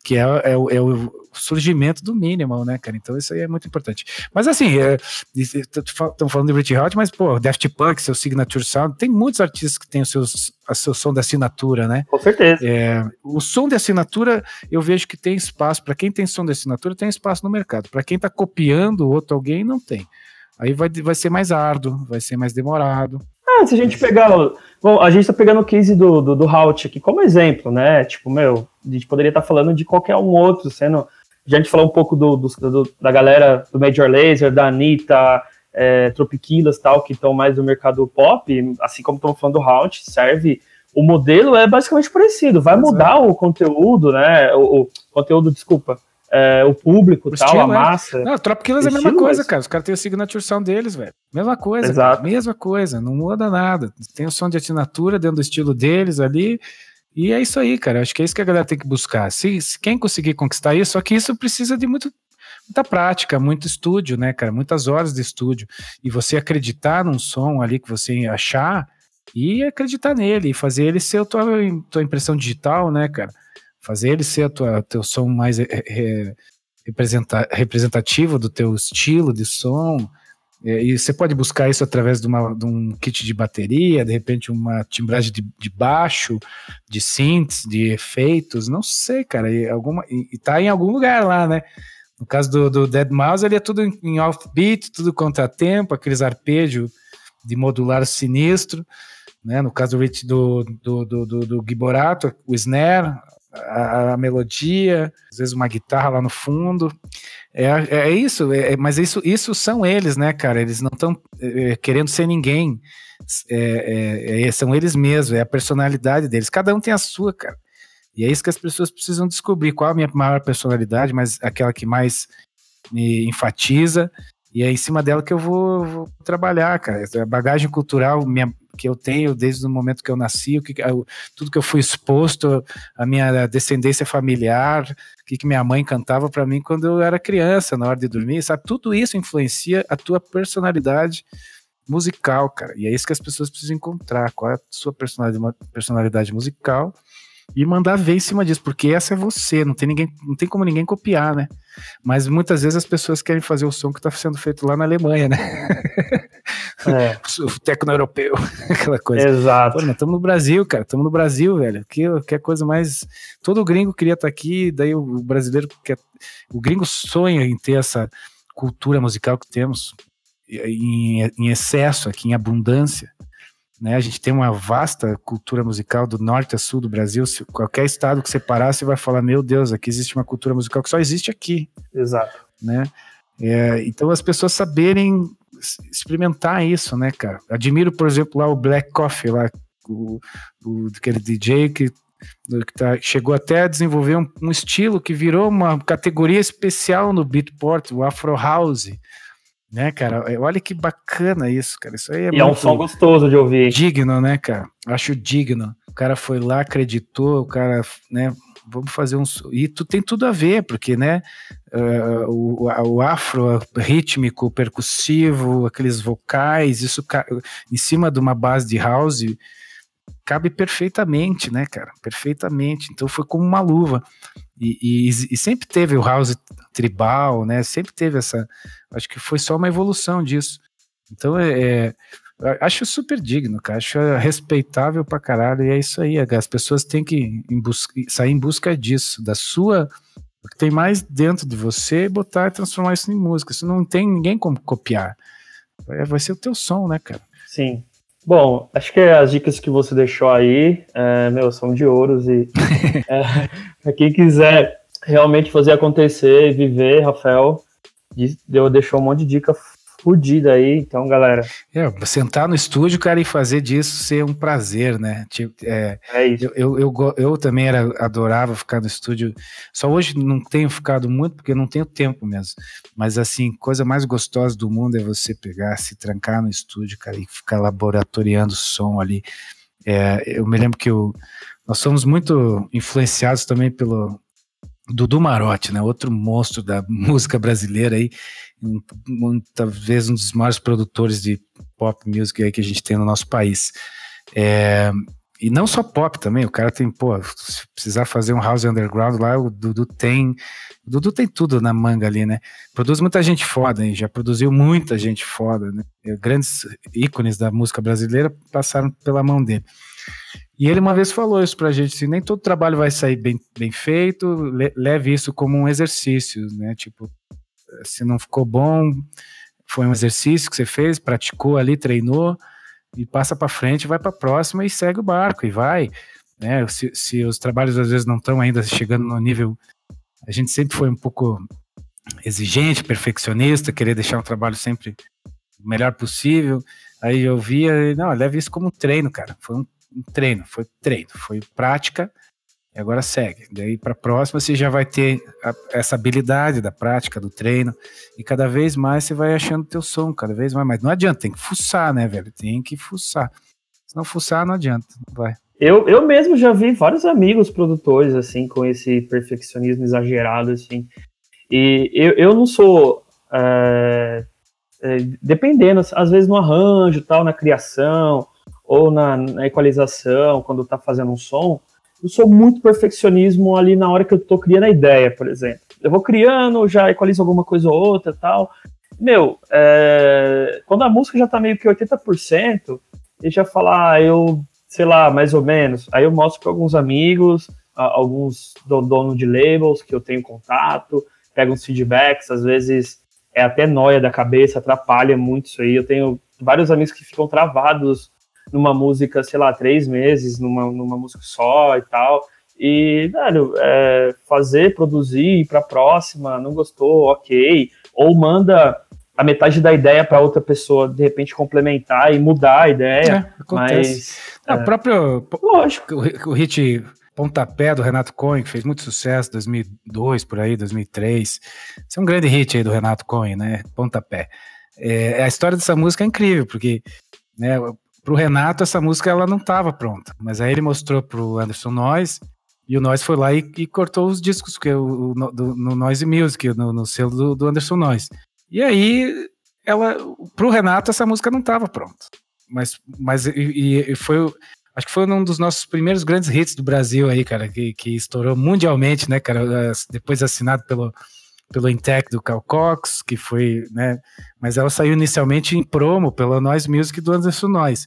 que é, é, é, o surgimento do minimal, né, cara? Então isso aí é muito importante. Mas assim, é, estamos falando de Richie Hot, mas pô, Daft Punk, seu signature sound, tem muitos artistas que têm o seus, a seu som de assinatura, né? Com certeza. É, o som de assinatura, eu vejo que tem espaço, para quem tem som de assinatura, tem espaço no mercado. Para quem está copiando outro alguém, não tem. Aí vai, vai ser mais árduo, vai ser mais demorado. Ah, se a gente pegar. Bom, a gente tá pegando o case do, do, do Halt aqui como exemplo, né? Tipo, meu, a gente poderia estar tá falando de qualquer um outro, sendo. A gente falou um pouco do, do, do da galera do Major Laser, da Anitta, é, Tropiquilas tal, que estão mais no mercado pop, assim como estamos falando do Halt, serve. O modelo é basicamente parecido, vai mudar o conteúdo, né? O, o conteúdo, desculpa é, o público, o tal, estilo, a né? massa. Não, Trop Killers é a mesma coisa, cara. Os caras têm o signature sound deles, velho. Mesma coisa, Exato. Cara. mesma coisa, não muda nada. Tem o som de assinatura dentro do estilo deles ali. E é isso aí, cara. Acho que é isso que a galera tem que buscar. Se, se quem conseguir conquistar isso, só que isso precisa de muito, muita prática, muito estúdio, né, cara? Muitas horas de estúdio. E você acreditar num som ali que você achar e acreditar nele, e fazer ele ser a tua, tua impressão digital, né, cara? Fazer ele ser a tua, teu som mais é, representa, representativo do teu estilo de som, e você pode buscar isso através de, uma, de, um kit de bateria, de repente uma timbragem de, de baixo, de synths, de efeitos, não sei, cara. E, alguma, e, e tá em algum lugar lá, né? No caso do, do Dead Mouse, ele é tudo em offbeat, tudo contratempo, aqueles arpejos de modular sinistro. Né? No caso do, do, do, do, do Giborato, o snare, a, a, melodia, às vezes uma guitarra lá no fundo. É, é isso, é, é, mas isso, isso são eles, né, cara? Eles não estão é, querendo ser ninguém. É, é, são eles mesmos, é a personalidade deles. Cada um tem a sua, cara. E é isso que as pessoas precisam descobrir. Qual a minha maior personalidade, mas aquela que mais me enfatiza. E é em cima dela que eu vou, vou trabalhar, cara. A bagagem cultural, minha, que eu tenho desde o momento que eu nasci, o que, tudo que eu fui exposto, a minha descendência familiar, o que, que minha mãe cantava para mim quando eu era criança, na hora de dormir, sabe? Tudo isso influencia a tua personalidade musical, cara. E é isso que as pessoas precisam encontrar, qual é a sua personalidade, personalidade musical e mandar ver em cima disso, porque essa é você, não tem ninguém, não tem como ninguém copiar, né? Mas muitas vezes as pessoas querem fazer o som que está sendo feito lá na Alemanha, né? É. o tecno-europeu, aquela coisa. Exato. Pô, estamos no Brasil, cara, estamos no Brasil, velho. Que, que é coisa mais. Todo gringo queria estar tá aqui, daí o brasileiro quer. O gringo sonha em ter essa cultura musical que temos em, em excesso aqui, em abundância. Né? A gente tem uma vasta cultura musical do norte a sul do Brasil. Se qualquer estado que você parar, você vai falar: Meu Deus, aqui existe uma cultura musical que só existe aqui. Exato. Né? É, então, as pessoas saberem experimentar isso, né, cara? Admiro, por exemplo, lá o Black Coffee, lá, o, o aquele DJ que, que tá, chegou até a desenvolver um, um, estilo que virou uma categoria especial no Beatport, o Afro House. Né, cara? Olha que bacana isso, cara. Isso aí é, e é um som gostoso de ouvir. Digno, né, cara? Acho digno. O cara foi lá, acreditou, o cara, né, vamos fazer um. E tu tem tudo a ver, porque, né, uh, o, o afro rítmico, percussivo, aqueles vocais, isso em cima de uma base de house cabe perfeitamente, né, cara? Perfeitamente. Então foi como uma luva. E, e, e, sempre teve o house tribal, né? Sempre teve essa. Acho que foi só uma evolução disso. Então é, é acho super digno, cara. Acho respeitável pra caralho. E é isso aí. As pessoas têm que em busca, sair em busca disso, da sua. O que tem mais dentro de você, botar e transformar isso em música. Isso não tem ninguém como copiar. Vai, vai ser o teu som, né, cara? Sim. Bom, acho que as dicas que você deixou aí, é, meu, são de ouros e é, para quem quiser realmente fazer acontecer e viver, Rafael, deu, deixou um monte de dica fodida aí, então, galera. É, sentar no estúdio, cara, e fazer disso ser um prazer, né? Tipo, é, é isso. Eu, eu, eu, eu, também era, adorava ficar no estúdio. Só hoje não tenho ficado muito, porque não tenho tempo mesmo. Mas, assim, coisa mais gostosa do mundo é você pegar, se trancar no estúdio, cara, e ficar laboratoriando som ali. É, eu me lembro que eu, nós somos muito influenciados também pelo, Dudu Marotti, né, outro monstro da música brasileira aí, talvez um dos maiores produtores de pop music aí que a gente tem no nosso país. É, e não só pop também, o cara tem, pô, se precisar fazer um house underground lá, o Dudu tem, o Dudu tem tudo na manga ali, né? Produz muita gente foda, hein? já produziu muita gente foda, né? Grandes ícones da música brasileira passaram pela mão dele. E ele uma vez falou isso pra gente, assim, nem todo trabalho vai sair bem, bem feito, leve isso como um exercício, né? Tipo, se não ficou bom, foi um exercício que você fez, praticou ali, treinou, e passa para frente, vai para próxima e segue o barco, e vai. Né? Se, se os trabalhos às vezes não estão ainda chegando no nível. A gente sempre foi um pouco exigente, perfeccionista, querer deixar o trabalho sempre o melhor possível. Aí eu via, não, leve isso como um treino, cara. Foi um treino, foi treino, foi prática, e agora segue. Daí para a próxima você já vai ter a, essa habilidade da prática, do treino, e cada vez mais você vai achando teu som, cada vez mais. Mas não adianta, tem que fuçar, né, velho? Tem que fuçar. Se não fuçar, não adianta, não vai. Eu, eu mesmo já vi vários amigos produtores, assim, com esse perfeccionismo exagerado, assim. E eu, eu não sou. É, é, dependendo, às vezes no arranjo, tal, na criação, ou na, na equalização, quando está fazendo um som, eu sou muito perfeccionismo ali na hora que eu estou criando a ideia, por exemplo. Eu vou criando, já equalizo alguma coisa ou outra tal. meu, é, quando a música já tá meio que 80%, ele já fala, ah, eu, sei lá, mais ou menos. Aí eu mostro para alguns amigos, alguns donos de labels que eu tenho contato, pego uns feedbacks, às vezes é até noia da cabeça, atrapalha muito isso aí. Eu tenho vários amigos que ficam travados numa música, sei lá, três meses, numa, numa música só e tal. E, velho, é, fazer, produzir, ir pra próxima, não gostou, ok. Ou manda a metade da ideia para outra pessoa, de repente, complementar e mudar a ideia. É, acontece. Mas, é, o próprio. Lógico. O, o hit Pontapé do Renato Cohen, que fez muito sucesso, 2002, por aí, 2003. Isso é um grande hit aí do Renato Cohen, né? Pontapé. É, a história dessa música é incrível, porque né, pro Renato essa música ela não estava pronta, mas aí ele mostrou pro Anderson Noyes, e o Noyes foi lá e, e cortou os discos que o, o, do, no Noise Music, no, no selo do, do Anderson Noyes. E aí, ela, pro Renato essa música não estava pronta. Mas, mas e, e foi Acho que foi um dos nossos primeiros grandes hits do Brasil aí, cara, que, que estourou mundialmente, né, cara? Depois assinado pelo, pelo Intec do Cal Cox, que foi, né? Mas ela saiu inicialmente em promo pela Noise Music do Anderson Noise.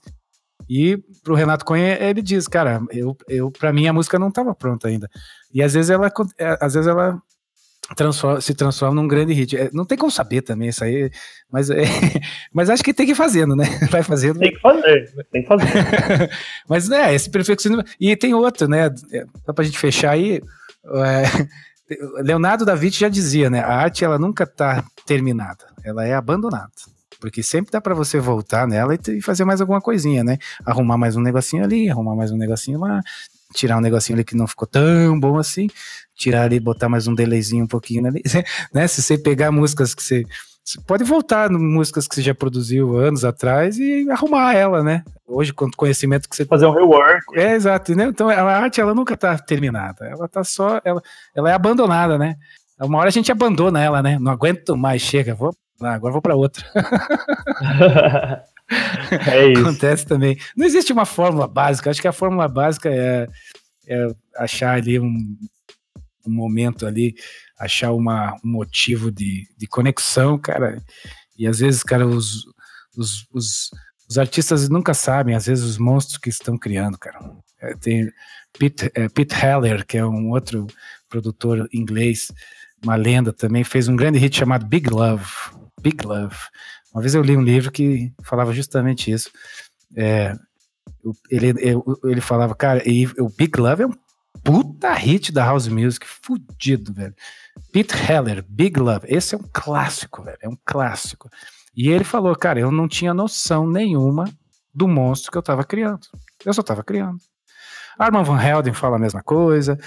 E pro Renato Cunha ele diz, cara, eu, eu para mim a música não estava pronta ainda. E às vezes ela às vezes ela transforma, se transforma num grande hit. É, não tem como saber também isso aí, mas, é, mas acho que tem que ir fazendo, né? Vai fazendo. Tem que fazer, tem que fazer. mas né, esse perfeccionismo. E tem outro, né? É, só pra gente fechar aí. É, Leonardo da Vinci já dizia, né? A arte ela nunca tá terminada, ela é abandonada. Porque sempre dá para você voltar nela e fazer mais alguma coisinha, né? Arrumar mais um negocinho ali, arrumar mais um negocinho lá, tirar um negocinho ali que não ficou tão bom assim, tirar ali, botar mais um delayzinho um pouquinho ali, né? Se você pegar músicas que você, você pode voltar no músicas que você já produziu anos atrás e arrumar ela, né? Hoje, com o conhecimento que você fazer um rework. É exato, né? Então a arte ela nunca tá terminada, ela tá só, ela, ela é abandonada, né? Uma hora a gente abandona ela, né? Não aguento mais, chega, vou, ah, agora vou para outra. é isso. Acontece também. Não existe uma fórmula básica. Acho que a fórmula básica é, é achar ali um, um momento ali, achar uma, um motivo de, de conexão, cara. E às vezes, cara, os, os, os, os artistas nunca sabem, às vezes, os monstros que estão criando, cara. É, tem Pete, é, Pete Heller, que é um outro produtor inglês, uma lenda também, fez um grande hit chamado Big Love. Big Love. Uma vez eu li um livro que falava justamente isso. É, ele, ele falava, cara, e o Big Love é um puta hit da House Music, fudido, velho. Pete Heller, Big Love, esse é um clássico, velho, é um clássico. E ele falou, cara, eu não tinha noção nenhuma do monstro que eu tava criando. Eu só tava criando. Arman Van Helden fala a mesma coisa.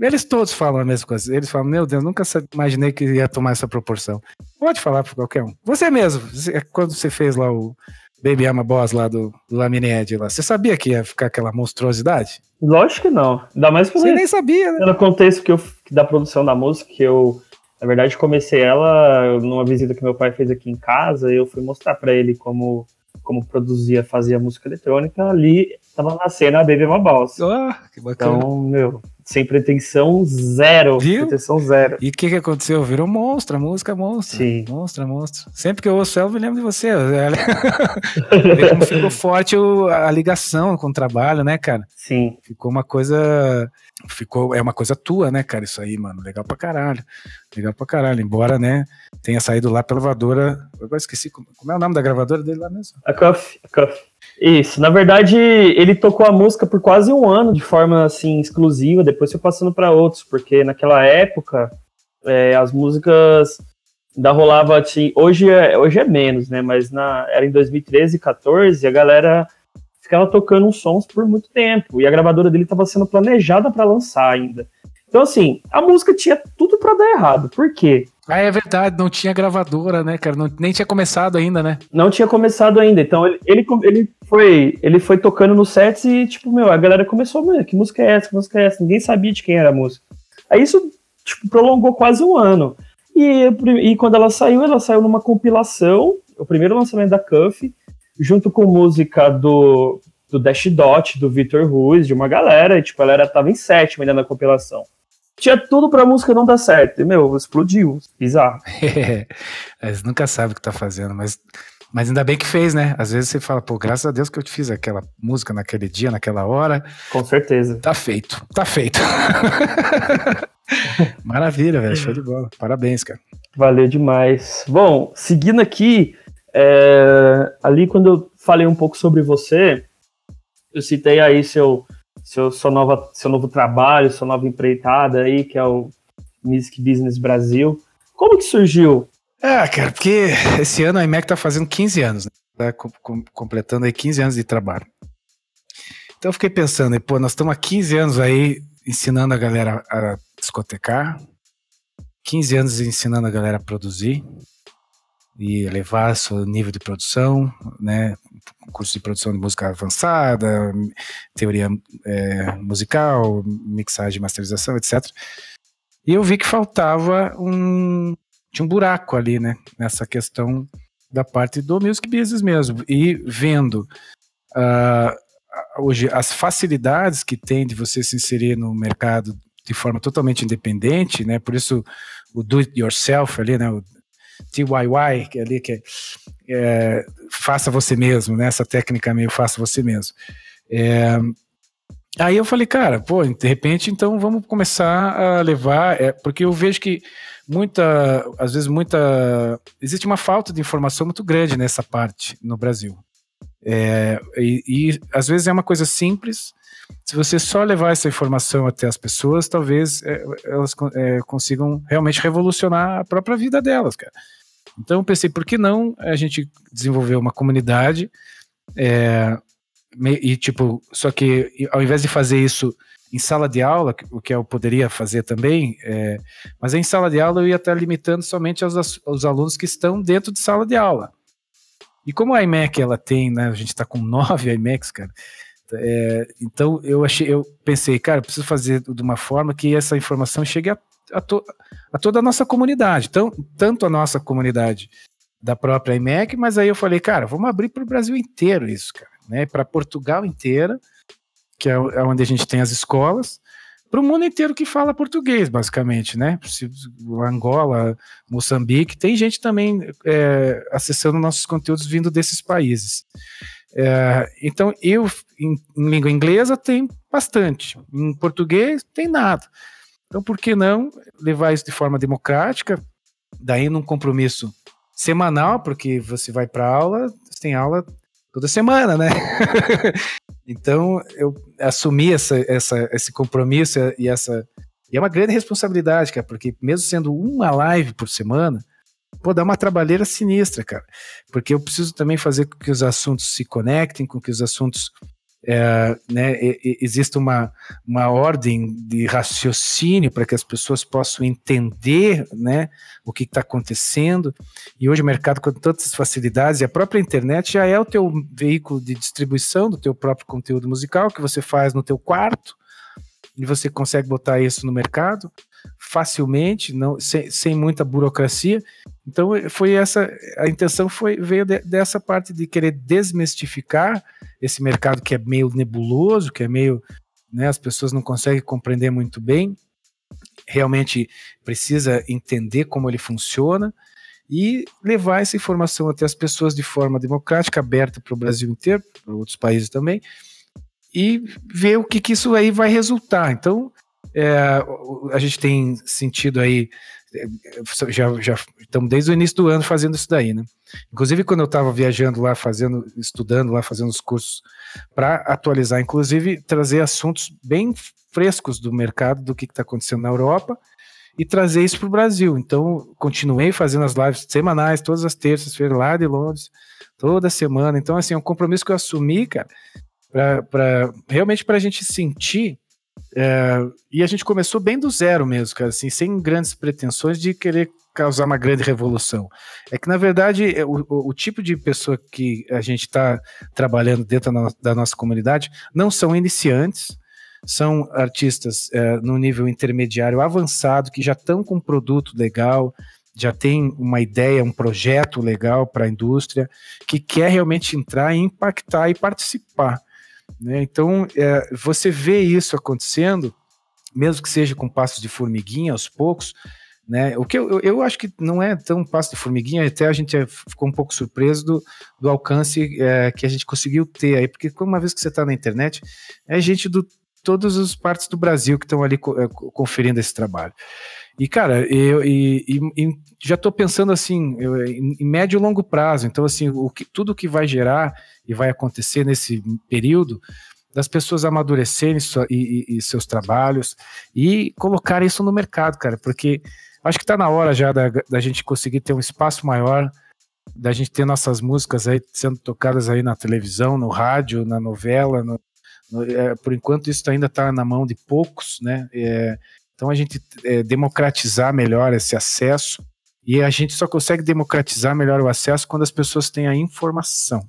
Eles todos falam a mesma coisa. Eles falam, meu Deus, nunca imaginei que ia tomar essa proporção. Pode falar para qualquer um. Você mesmo, quando você fez lá o Baby Ama Boss lá do, do Lamine Ed lá, você sabia que ia ficar aquela monstruosidade? Lógico que não. Ainda mais que você nem sabia, né? No contexto que eu, da produção da música, que eu, na verdade, comecei ela numa visita que meu pai fez aqui em casa, eu fui mostrar para ele como como produzia, fazia música eletrônica, ali tava nascendo a Baby Boss. Oh, que bacana. Então, meu, sem pretensão zero. Viu? Pretensão zero. E o que, que aconteceu? Virou monstro, a música é monstro. Sim. Monstro, é monstro. Sempre que eu ouço ela, eu me lembro de você. como ficou forte a ligação com o trabalho, né, cara? Sim. Ficou uma coisa. Ficou, é uma coisa tua, né, cara? Isso aí, mano. Legal pra caralho. Legal pra caralho. Embora, né, tenha saído lá pela gravadora. Agora esqueci como, como, é o nome da gravadora dele lá mesmo. A Cuff. A Cuff. Isso, na verdade, ele tocou a música por quase um ano de forma assim exclusiva, depois foi passando para outros, porque naquela época é, as músicas ainda rolava assim, hoje é, hoje é menos, né? Mas na, era em 2013 e 14, a galera ficava tocando uns sons por muito tempo e a gravadora dele estava sendo planejada para lançar ainda. Então assim, a música tinha tudo para dar errado. Por quê? Ah, é verdade, não tinha gravadora, né, cara? Não, nem tinha começado ainda, né? Não tinha começado ainda. Então ele, ele, ele, foi, ele foi tocando no sets e, tipo, meu, a galera começou, mano, que música é essa? Que música é essa? Ninguém sabia de quem era a música. Aí isso, tipo, prolongou quase um ano. E, e quando ela saiu, ela saiu numa compilação, o primeiro lançamento da Cuff, junto com música do, do Dash Dot, do Victor Ruiz, de uma galera, e, tipo, ela era, tava em sétimo ainda na compilação. Tinha tudo pra música não dar certo. E, meu, explodiu. Bizarro. É, mas nunca sabe o que tá fazendo, mas, mas ainda bem que fez, né? Às vezes você fala, pô, graças a Deus que eu te fiz aquela música naquele dia, naquela hora. Com certeza. Tá feito, tá feito. Maravilha, velho, show de bola. Parabéns, cara. Valeu demais. Bom, seguindo aqui, é, ali quando eu falei um pouco sobre você, eu citei aí seu, seu, sua nova, seu novo trabalho, sua nova empreitada aí, que é o Music Business Brasil. Como que surgiu? Ah, cara, porque esse ano a IMEC tá fazendo 15 anos, né? Tá com, completando aí 15 anos de trabalho. Então eu fiquei pensando, pô, nós estamos há 15 anos aí ensinando a galera a discotecar, 15 anos ensinando a galera a produzir e elevar seu nível de produção, né? Curso de produção de música avançada, teoria é, musical, mixagem, masterização, etc. E eu vi que faltava um tinha um buraco ali, né? Nessa questão da parte do music business mesmo e vendo uh, hoje as facilidades que tem de você se inserir no mercado de forma totalmente independente, né? Por isso o do it yourself ali, né? O TYY, que é ali que é, é, faça você mesmo, né? Essa técnica meio faça você mesmo. É, aí eu falei, cara, pô, de repente então vamos começar a levar, é, porque eu vejo que muita, às vezes muita, existe uma falta de informação muito grande nessa parte no Brasil. É, e, e às vezes é uma coisa simples, se você só levar essa informação até as pessoas, talvez é, elas é, consigam realmente revolucionar a própria vida delas, cara. Então eu pensei, por que não a gente desenvolver uma comunidade é, e tipo, só que ao invés de fazer isso em sala de aula, o que eu poderia fazer também, é, mas em sala de aula eu ia estar limitando somente aos, aos alunos que estão dentro de sala de aula. E como a IMEC ela tem, né, a gente está com nove IMECs, cara, é, então eu achei, eu pensei, cara, preciso fazer de uma forma que essa informação chegue a, a, to, a toda a nossa comunidade, então, tanto a nossa comunidade da própria IMEC, mas aí eu falei, cara, vamos abrir para o Brasil inteiro isso, cara, né? Para Portugal inteira, que é, é onde a gente tem as escolas, para o mundo inteiro que fala português, basicamente, né? Angola, Moçambique, tem gente também é, acessando nossos conteúdos vindo desses países. É, então, eu, em, em, língua inglesa, tem bastante, em português, tem nada. Então, por que não levar isso de forma democrática, daí num compromisso semanal, porque você vai para aula, você tem aula toda semana, né? então, eu assumi essa, essa, esse compromisso e essa. E é uma grande responsabilidade, cara, porque mesmo sendo uma live por semana, pô, dá uma trabalheira sinistra, cara. Porque eu preciso também fazer com que os assuntos se conectem, com que os assuntos. É, né, exista uma, uma ordem de raciocínio para que as pessoas possam entender né, o que está acontecendo. E hoje o mercado com tantas facilidades, e a própria internet já é o teu veículo de distribuição do teu próprio conteúdo musical, que você faz no teu quarto, e você consegue botar isso no mercado facilmente, não sem, sem muita burocracia. Então foi essa a intenção foi veio de, dessa parte de querer desmistificar esse mercado que é meio nebuloso, que é meio, né, as pessoas não conseguem compreender muito bem. Realmente precisa entender como ele funciona e levar essa informação até as pessoas de forma democrática, aberta para o Brasil inteiro, para outros países também, e ver o que, que isso aí vai resultar. Então, é, a gente tem sentido aí, é, já, já estamos desde o início do ano fazendo isso daí, né? Inclusive, quando eu estava viajando lá, fazendo, estudando lá, fazendo os cursos para atualizar, inclusive trazer assuntos bem frescos do mercado, do que está acontecendo na Europa e trazer isso para o Brasil. Então, continuei fazendo as lives semanais, todas as terças-feiras lá de Londres, toda semana. Então, assim, é um compromisso que eu assumi, cara, para realmente para a gente sentir é, e a gente começou bem do zero mesmo, cara, assim, sem grandes pretensões de querer causar uma grande revolução. É que, na verdade, é, o, o, tipo de pessoa que a gente está trabalhando dentro da, nossa comunidade não são iniciantes, são artistas é, no nível intermediário avançado, que já estão com um produto legal, já tem uma ideia, um projeto legal para a indústria, que quer realmente entrar e impactar e participar. Né? Então, é, você vê isso acontecendo mesmo que seja com passos de formiguinha aos poucos, né? O que eu, eu acho que não é tão passo de formiguinha, até a gente ficou um pouco surpreso do, do alcance é, que a gente conseguiu ter aí, porque uma vez que você está na internet, é gente do todas as partes do Brasil que estão ali é, conferindo esse trabalho. E, cara, eu e, e, já estou pensando assim, eu, em, médio e longo prazo. Então, assim, o que, tudo que vai gerar e vai acontecer nesse período das pessoas amadurecerem sua, e, e, seus trabalhos e colocar isso no mercado, cara, porque acho que está na hora já da, da gente conseguir ter um espaço maior, da gente ter nossas músicas aí sendo tocadas aí na televisão, no rádio, na novela, no, no, é, por enquanto isso ainda está na mão de poucos, né? É, então a gente é, democratizar melhor esse acesso e a gente só consegue democratizar melhor o acesso quando as pessoas têm a informação.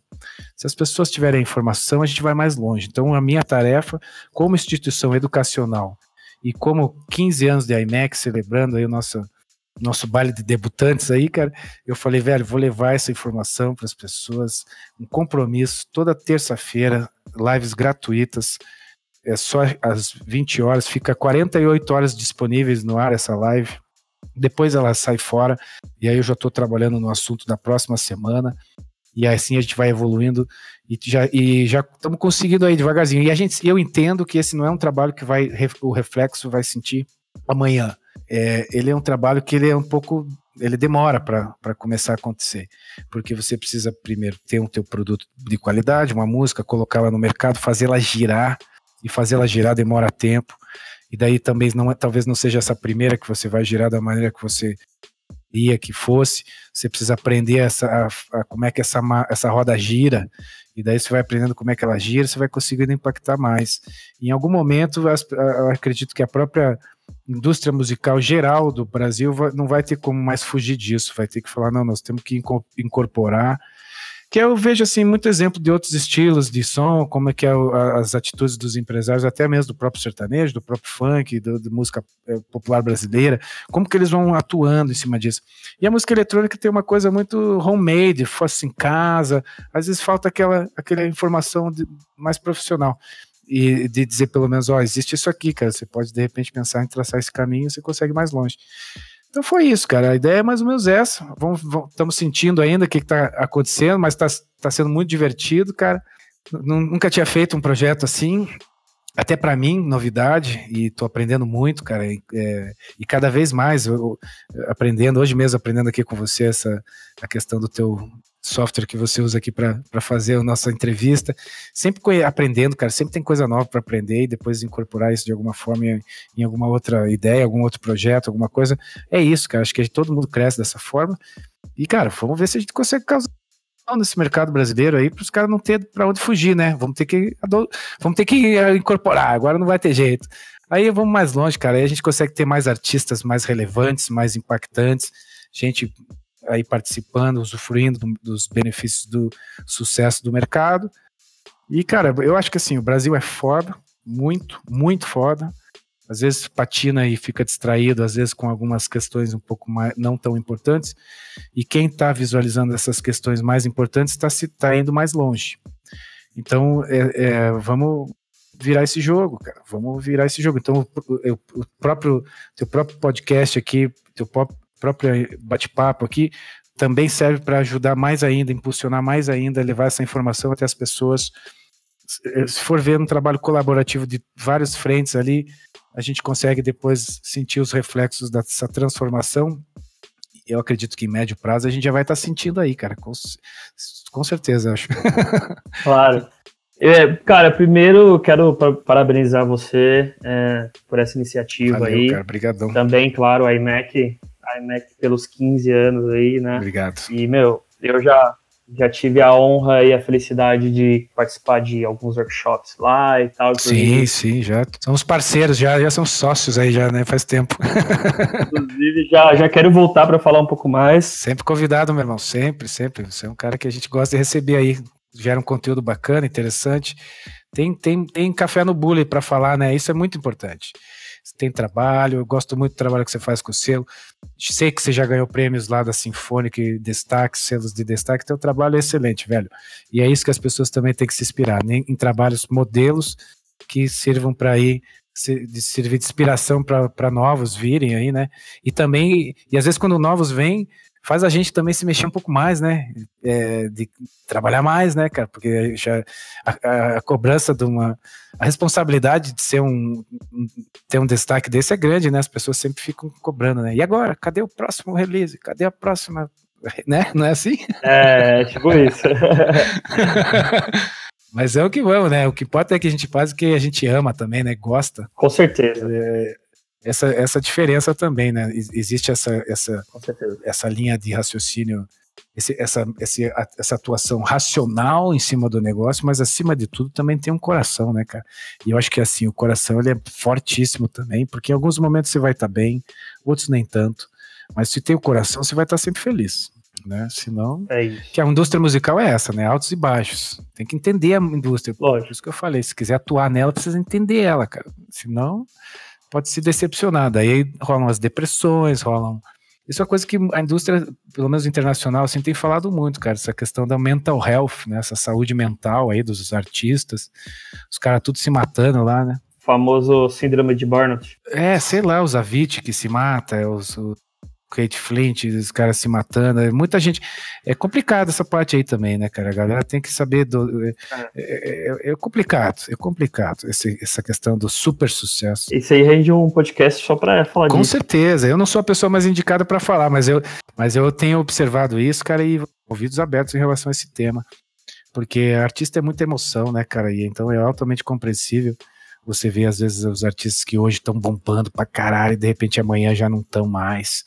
Se as pessoas tiverem a informação, a gente vai mais longe. Então, a minha tarefa, como instituição educacional e como 15 anos de IMEC, celebrando aí o nosso, nosso baile de debutantes aí, cara, eu falei, velho, vou levar essa informação para as pessoas, um compromisso, toda terça-feira, lives gratuitas, é só às 20 horas, fica 48 horas disponíveis no ar essa live depois ela sai fora, e aí eu já estou trabalhando no assunto da próxima semana, e assim a gente vai evoluindo e já já estamos conseguindo aí devagarzinho. E a gente, eu entendo que esse não é um trabalho que vai o reflexo vai sentir amanhã. É, ele é um trabalho que ele é um pouco ele demora para começar a acontecer, porque você precisa primeiro ter um teu produto de qualidade, uma música, colocá-la no mercado, fazê-la girar e fazê-la girar demora tempo. E daí também não, é, talvez não seja essa primeira que você vai girar da maneira que você ia que fosse, você precisa aprender essa, a, a, como é que essa, essa roda gira, e daí você vai aprendendo como é que ela gira, você vai conseguindo impactar mais. Em algum momento, eu acredito que a própria indústria musical geral do Brasil não vai ter como mais fugir disso, vai ter que falar, não, nós temos que incorporar que eu vejo assim muito exemplo de outros estilos de som, como é que é as atitudes dos empresários, até mesmo do próprio sertanejo, do próprio funk, do, música é, popular brasileira, como que eles vão atuando em cima disso. E a música eletrônica tem uma coisa muito homemade, fosse em casa, às vezes falta aquela, aquela informação de, mais profissional e de dizer pelo menos, ó, oh, existe isso aqui, cara, você pode de repente pensar em traçar esse caminho, você consegue mais longe. Então foi isso, cara. A ideia é mais ou menos essa. Vamos, vamos, estamos sentindo ainda o que está acontecendo, mas está tá sendo muito divertido, cara. Nunca tinha feito um projeto assim, até para mim, novidade, e estou aprendendo muito, cara. E, é, e cada vez mais eu, aprendendo, hoje mesmo aprendendo aqui com você essa a questão do teu software que você usa aqui para fazer a nossa entrevista. Sempre aprendendo, cara, sempre tem coisa nova para aprender e depois incorporar isso de alguma forma em, em, alguma outra ideia, algum outro projeto, alguma coisa. É isso, cara. Acho que todo mundo cresce dessa forma. E, cara, vamos ver se a gente consegue causar nesse mercado brasileiro aí para os caras não ter para onde fugir, né? Vamos ter que vamos ter que eh, incorporar. Agora não vai ter jeito. Aí vamos mais longe, cara. Aí a gente consegue ter mais artistas mais relevantes, mais impactantes, gente aí participando, usufruindo dos benefícios do sucesso do mercado. E, cara, eu acho que assim, o Brasil é foda, muito, muito foda. Às vezes patina e fica distraído, às vezes com algumas questões um pouco mais não tão importantes. E quem está visualizando essas questões mais importantes está tá indo mais longe. Então, é, é, vamos virar esse jogo, cara. Vamos virar esse jogo. Então, o, o próprio teu próprio podcast aqui, teu próprio próprio bate-papo aqui também serve para ajudar mais ainda, impulsionar mais ainda, levar essa informação até as pessoas. Se for ver um trabalho colaborativo de várias frentes ali, a gente consegue depois sentir os reflexos dessa transformação. Eu acredito que em médio prazo a gente já vai estar tá sentindo aí, cara, com, com certeza, acho. Claro. É, cara, primeiro quero parabenizar você é, por essa iniciativa Valeu, aí. Cara, obrigadão. Também, claro, a IMEC iMac pelos 15 anos aí, né? Obrigado. E, meu, eu já, já tive a honra e a felicidade de participar de alguns workshops lá e tal. Sim, sim, já somos parceiros, já, já são sócios aí já, né? Faz tempo. Inclusive, já, já quero voltar para falar um pouco mais. Sempre convidado, meu irmão, sempre, sempre. Você é um cara que a gente gosta de receber aí. Gera um conteúdo bacana, interessante. Tem, tem, tem café no bule para falar, né? Isso é muito importante tem trabalho, eu gosto muito do trabalho que você faz com o selo. Sei que você já ganhou prêmios lá da Sinfônica e destaque, selos de destaque, teu trabalho é excelente, velho. E é isso que as pessoas também têm que se inspirar, né? em trabalhos modelos que sirvam para ir de servir de inspiração para novos virem aí, né? E também, e às vezes quando novos vêm, faz a gente também se mexer um pouco mais, né? É, de trabalhar mais, né, cara? Porque já a, a, cobrança de uma. A responsabilidade de ser um. ter um destaque desse é grande, né? As pessoas sempre ficam cobrando, né? E agora? Cadê o próximo release? Cadê a próxima. Né? Não é assim? É, tipo isso. Mas é o que vamos, né? O que importa é que a gente faz o que a gente ama também, né? Gosta. Com certeza. É, essa, essa diferença também, né? Existe essa, essa, essa linha de raciocínio, esse, essa, esse, essa atuação racional em cima do negócio, mas acima de tudo também tem um coração, né, cara? E eu acho que assim, o coração ele é fortíssimo também, porque em alguns momentos você vai estar tá bem, outros nem tanto. Mas se tem o coração, você vai estar tá sempre feliz né? Senão. É. Que a indústria musical é essa, né? Altos e baixos. Tem que entender a indústria. Lógico. Por isso que eu falei, se quiser atuar nela, precisa entender ela, cara. Senão, pode se decepcionar. Daí rolam as depressões, rolam. Isso é uma coisa que a indústria, pelo menos internacional, assim, tem falado muito, cara. Essa questão da mental health, né? Essa saúde mental aí dos artistas. Os caras tudo se matando lá, né? famoso síndrome de burnout. É, sei lá, os Avicii que se mata, os, os Kate Flint, os caras se matando. É muita gente. É complicado essa parte aí também, né, cara? A galera tem que saber. Do, é, é, é, é complicado, é complicado esse, essa questão do super sucesso. Isso aí rende um podcast só para falar Com disso. Com certeza. Eu não sou a pessoa mais indicada para falar, mas eu, mas eu tenho observado isso, cara, e ouvidos abertos em relação a esse tema. Porque artista é muita emoção, né, cara? E então é altamente compreensível você vê, às vezes, os artistas que hoje estão bombando pra caralho e de repente amanhã já não estão mais.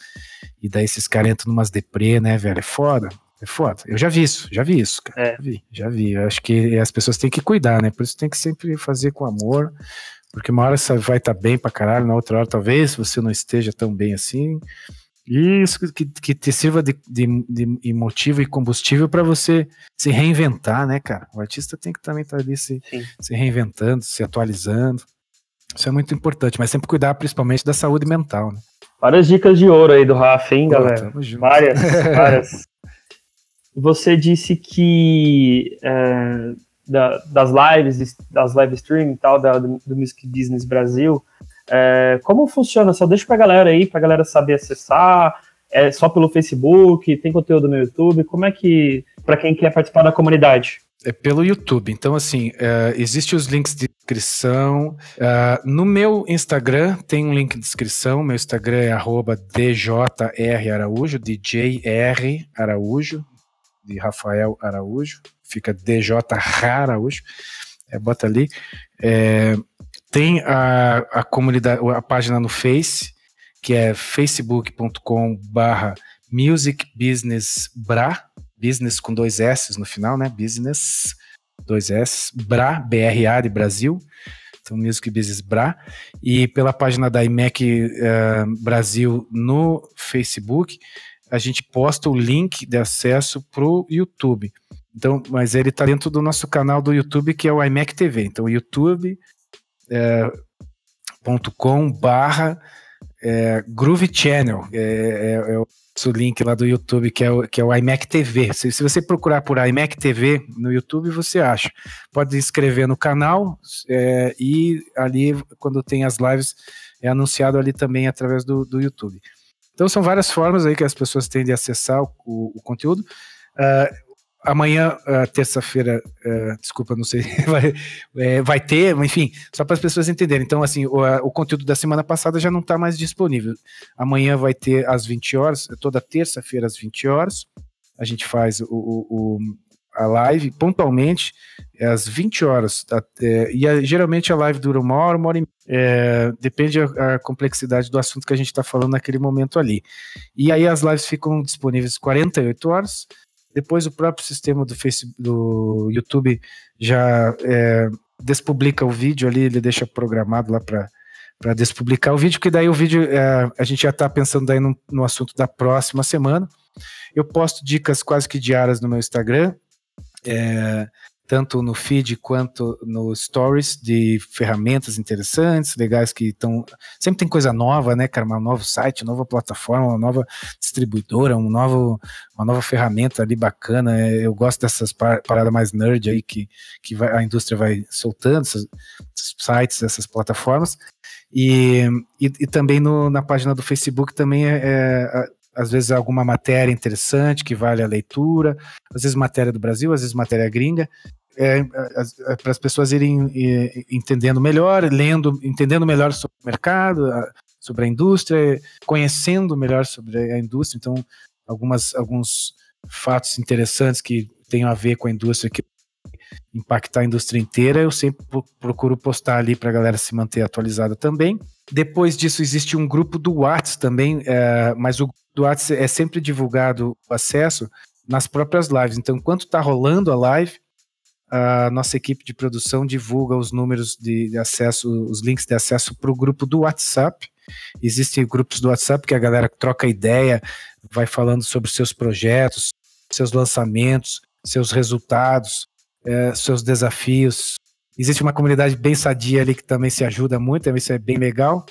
E daí esses caras entram numas deprê, né, velho? É foda. É foda. Eu já vi isso, já vi isso, cara. É. Já vi, já vi. Eu acho que as pessoas têm que cuidar, né? Por isso tem que sempre fazer com amor. Porque uma hora você vai estar tá bem pra caralho, na outra hora talvez você não esteja tão bem assim. Isso que, que te sirva de, de, de motivo e combustível para você se reinventar, né, cara? O artista tem que também estar tá ali se, se reinventando, se atualizando. Isso é muito importante, mas sempre cuidar principalmente da saúde mental, né? Várias dicas de ouro aí do Rafa, hein, Pô, galera? Várias, várias. Você disse que é, da, das lives, das live streaming e tal, da, do, do Music Business Brasil, é, como funciona? Só deixa pra galera aí, pra galera saber acessar. É só pelo Facebook? Tem conteúdo no YouTube? Como é que, para quem quer participar da comunidade? É pelo YouTube. Então, assim, uh, existe os links de descrição. Uh, no meu Instagram tem um link de descrição. Meu Instagram é arroba DJR DJR Araújo, de Rafael Araújo. Fica DJ Araújo. É, bota ali. É, tem a, a comunidade, a página no Face, que é facebook.com barra Music Business Bra, business com dois S no final, né? Business, dois S, Bra, B-R-A de Brasil. Então, Music Business Bra. E pela página da IMEC uh, Brasil no Facebook, a gente posta o link de acesso para o YouTube. Então, mas ele está dentro do nosso canal do YouTube, que é o iMac TV. Então, YouTube é, .com barra é, Groove Channel, é, é, é, o link lá do YouTube, que é o, que é o iMac TV. Se, se você procurar por iMac TV no YouTube, você acha. Pode inscrever no canal é, e ali, quando tem as lives, é anunciado ali também através do, do YouTube. Então são várias formas aí que as pessoas têm de acessar o, o, o conteúdo. Uh, amanhã, uh, terça-feira, uh, desculpa, não sei, vai, é, vai ter, enfim, só para as pessoas entenderem. Então, assim, o, o, conteúdo da semana passada já não está mais disponível. Amanhã vai ter às 20 horas, toda terça-feira às 20 horas, a gente faz o, o a live pontualmente é às 20 horas. É, e a, geralmente a live dura uma hora, uma hora e é, depende a, a, complexidade do assunto que a gente está falando naquele momento ali. E aí as lives ficam disponíveis 48 horas depois o próprio sistema do Facebook, do YouTube já é, despublica o vídeo ali, ele deixa programado lá para despublicar o vídeo, que daí o vídeo é, a gente já está pensando daí no, no, assunto da próxima semana. Eu posto dicas quase que diárias no meu Instagram. É, tanto no feed quanto no stories de ferramentas interessantes, legais que estão. Sempre tem coisa nova, né, cara? Um novo site, uma nova plataforma, uma nova distribuidora, um novo, uma nova ferramenta ali bacana. É, eu gosto dessas paradas mais nerd aí que, que vai, a indústria vai soltando, esses, sites, essas plataformas. E, e, e também no, na página do Facebook também é, é às vezes alguma matéria interessante que vale a leitura, às vezes matéria do Brasil, às vezes matéria gringa, é, é, para as pessoas irem entendendo melhor, lendo, entendendo melhor sobre o mercado, sobre a indústria, conhecendo melhor sobre a indústria. Então, algumas, alguns fatos interessantes que tenham a ver com a indústria que impactar a indústria inteira, eu sempre procuro postar ali para a galera se manter atualizada também. Depois disso, existe um grupo do WhatsApp também, é, mas o do WhatsApp é sempre divulgado o acesso nas próprias lives. Então, enquanto está rolando a live, a nossa equipe de produção divulga os números de, de acesso, os links de acesso para o grupo do WhatsApp. Existem grupos do WhatsApp que a galera troca ideia, vai falando sobre seus projetos, seus lançamentos, seus resultados, é, seus desafios. Existe uma comunidade bem sadia ali que também se ajuda muito, também isso é bem legal.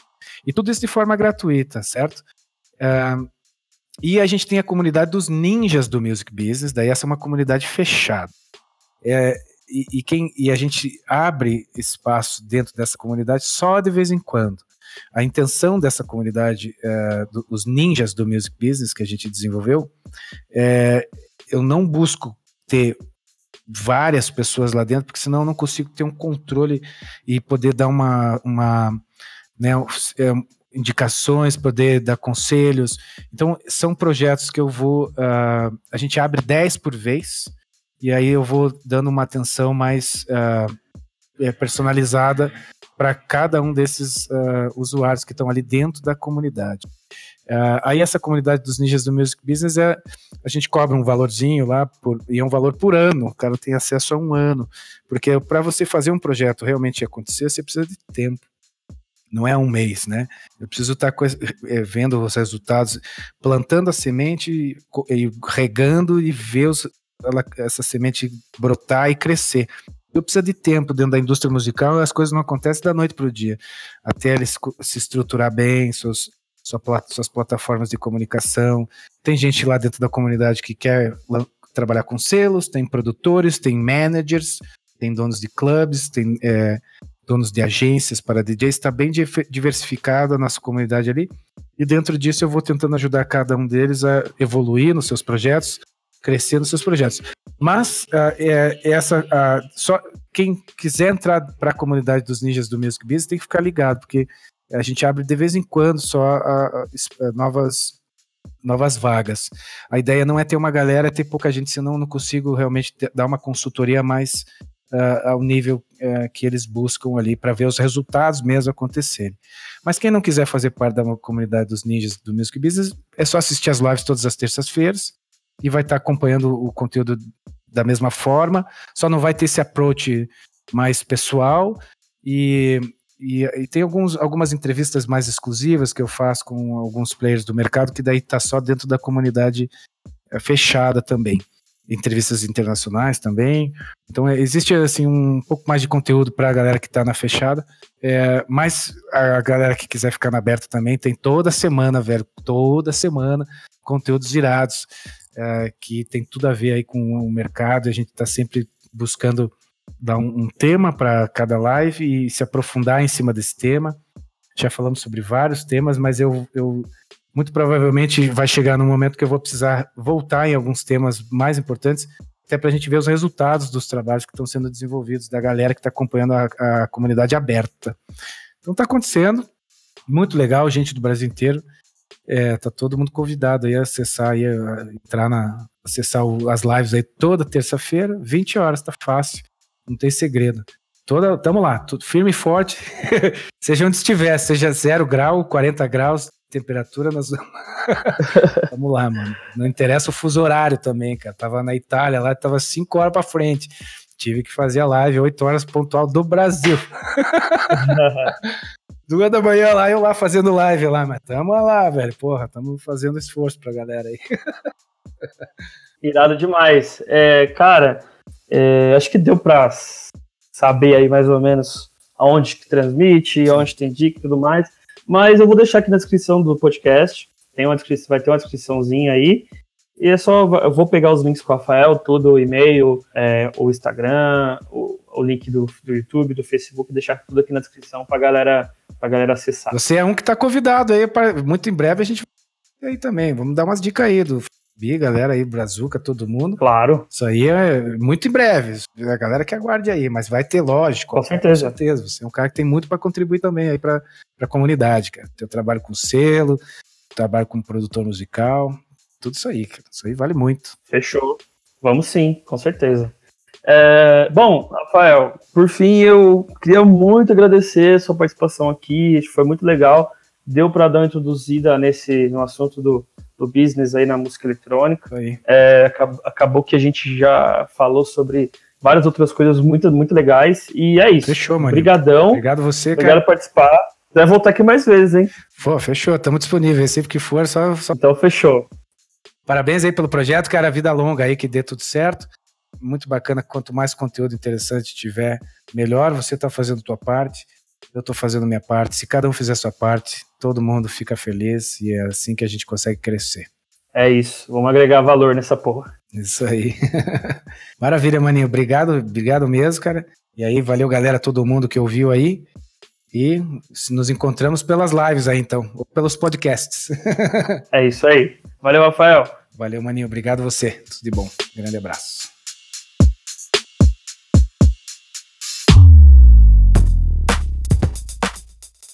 E tudo isso de forma gratuita, certo? É, e a gente tem a comunidade dos ninjas do music business, daí essa é uma comunidade fechada. É, e, e, quem, e a gente abre espaço dentro dessa comunidade só de vez em quando. A intenção dessa comunidade, é, do, os ninjas do music business que a gente desenvolveu, é, eu não busco ter várias pessoas lá dentro, porque senão eu não consigo ter um controle e poder dar uma, uma né, é, indicações, poder dar conselhos. Então, são projetos que eu vou. Uh, a gente abre 10 por vez, e aí eu vou dando uma atenção mais uh, personalizada para cada um desses uh, usuários que estão ali dentro da comunidade. Aí essa comunidade dos ninjas do Music Business é a gente cobra um valorzinho lá por, e é um valor por ano. O cara tem acesso a um ano, porque para você fazer um projeto realmente acontecer, você precisa de tempo. Não é um mês, né? Eu preciso estar tá é, vendo os resultados, plantando a semente e, regando e ver os, ela, essa semente brotar e crescer. Eu preciso de tempo dentro da indústria musical, as coisas não acontecem da noite para o dia. Até ele se estruturar bem, seus, suas plataformas de comunicação. Tem gente lá dentro da comunidade que quer trabalhar com selos, tem produtores, tem managers, tem donos de clubes, tem é, donos de agências para DJs. Está bem diversificada a nossa comunidade ali. E dentro disso eu vou tentando ajudar cada um deles a evoluir nos seus projetos, crescer nos seus projetos. Mas uh, é, essa uh, só quem quiser entrar para a comunidade dos ninjas do Music Business tem que ficar ligado, porque a gente abre de vez em quando só uh, novas novas vagas. A ideia não é ter uma galera, é ter pouca gente, senão eu não consigo realmente dar uma consultoria mais uh, ao nível uh, que eles buscam ali para ver os resultados mesmo acontecerem. Mas quem não quiser fazer parte da comunidade dos ninjas do Music Business, é só assistir as lives todas as terças-feiras e vai estar tá acompanhando o conteúdo da mesma forma, só não vai ter esse approach mais pessoal e, e, e, tem alguns, algumas entrevistas mais exclusivas que eu faço com alguns players do mercado que daí está só dentro da comunidade é, fechada também. Entrevistas internacionais também. Então é, existe assim um pouco mais de conteúdo para a galera que está na fechada. É, mas a galera que quiser ficar na aberta também tem toda semana, velho, toda semana conteúdos girados é, que tem tudo a ver aí com o mercado. A gente está sempre buscando dar um, um tema para cada live e se aprofundar em cima desse tema. Já falamos sobre vários temas, mas eu, eu muito provavelmente vai chegar no momento que eu vou precisar voltar em alguns temas mais importantes, até para a gente ver os resultados dos trabalhos que estão sendo desenvolvidos, da galera que está acompanhando a, a comunidade aberta. Então está acontecendo, muito legal, gente do Brasil inteiro. É, tá todo mundo convidado aí a acessar, aí, a entrar na, acessar o, as lives aí toda terça-feira, 20 horas, tá fácil, não tem segredo. Toda, tamo lá, tudo firme e forte, seja onde estiver, seja zero grau, 40 graus, temperatura, nós vamos lá, mano. Não interessa o fuso horário também, cara. Tava na Itália lá, tava 5 horas para frente. Tive que fazer a live 8 horas pontual do Brasil. Duas da manhã lá, eu lá fazendo live lá, mas tamo lá, velho. Porra, tamo fazendo esforço pra galera aí. Irado demais. É, cara, É, acho que deu para saber aí mais ou menos aonde que transmite, aonde tem dica e tudo mais. Mas eu vou deixar aqui na descrição do podcast. Tem uma descrição, vai ter uma descriçãozinha aí. E é só, eu vou pegar os links com o Rafael, tudo, o e-mail, é, o Instagram, o, o link do, do YouTube, do Facebook, deixar tudo aqui na descrição pra galera, pra galera acessar. Você é um que tá convidado aí, pra, muito em breve a gente vai aí também. Vamos dar umas dicas aí do Bi, galera aí, Brazuca, todo mundo. Claro. Isso aí é muito em breve. A galera que aguarde aí, mas vai ter, lógico. Com certeza. Com certeza. Você é um cara que tem muito para contribuir também aí para a comunidade, cara. Teu trabalho com selo, trabalho como produtor musical, tudo isso aí, cara. Isso aí vale muito. Fechou. Vamos sim, com certeza. É, bom, Rafael, por fim, eu queria muito agradecer a sua participação aqui, foi muito legal. Deu para dar uma introduzida nesse, no assunto do, do business aí na música eletrônica. É, acabou, acabou que a gente já falou sobre várias outras coisas muito, muito legais. E é isso. Fechou, mano. Obrigadão. Obrigado você, Obrigado cara. por participar. Vai voltar aqui mais vezes, hein? Pô, fechou. Estamos disponíveis. Sempre que for, só, só. Então, fechou. Parabéns aí pelo projeto, cara. Vida longa aí, que dê tudo certo. Muito bacana. Quanto mais conteúdo interessante tiver, melhor. Você está fazendo a tua parte. Eu estou fazendo minha parte. Se cada um fizer a sua parte, todo mundo fica feliz e é assim que a gente consegue crescer. É isso. Vamos agregar valor nessa porra. Isso aí. Maravilha, maninho. Obrigado, obrigado mesmo, cara. E aí, valeu, galera, todo mundo que ouviu aí. E nos encontramos pelas lives aí, então, ou pelos podcasts. é isso aí. Valeu, Rafael. Valeu, maninho. Obrigado você. Tudo de bom. Grande abraço.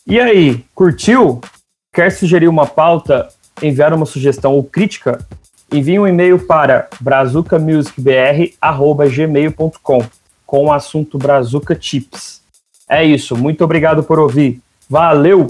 E aí, curtiu? Quer sugerir uma pauta, enviar uma sugestão ou crítica? Envie um e-mail para brazucamusicbr.gmail.com com o assunto Brazuca Tips. É isso, muito obrigado por ouvir. Valeu!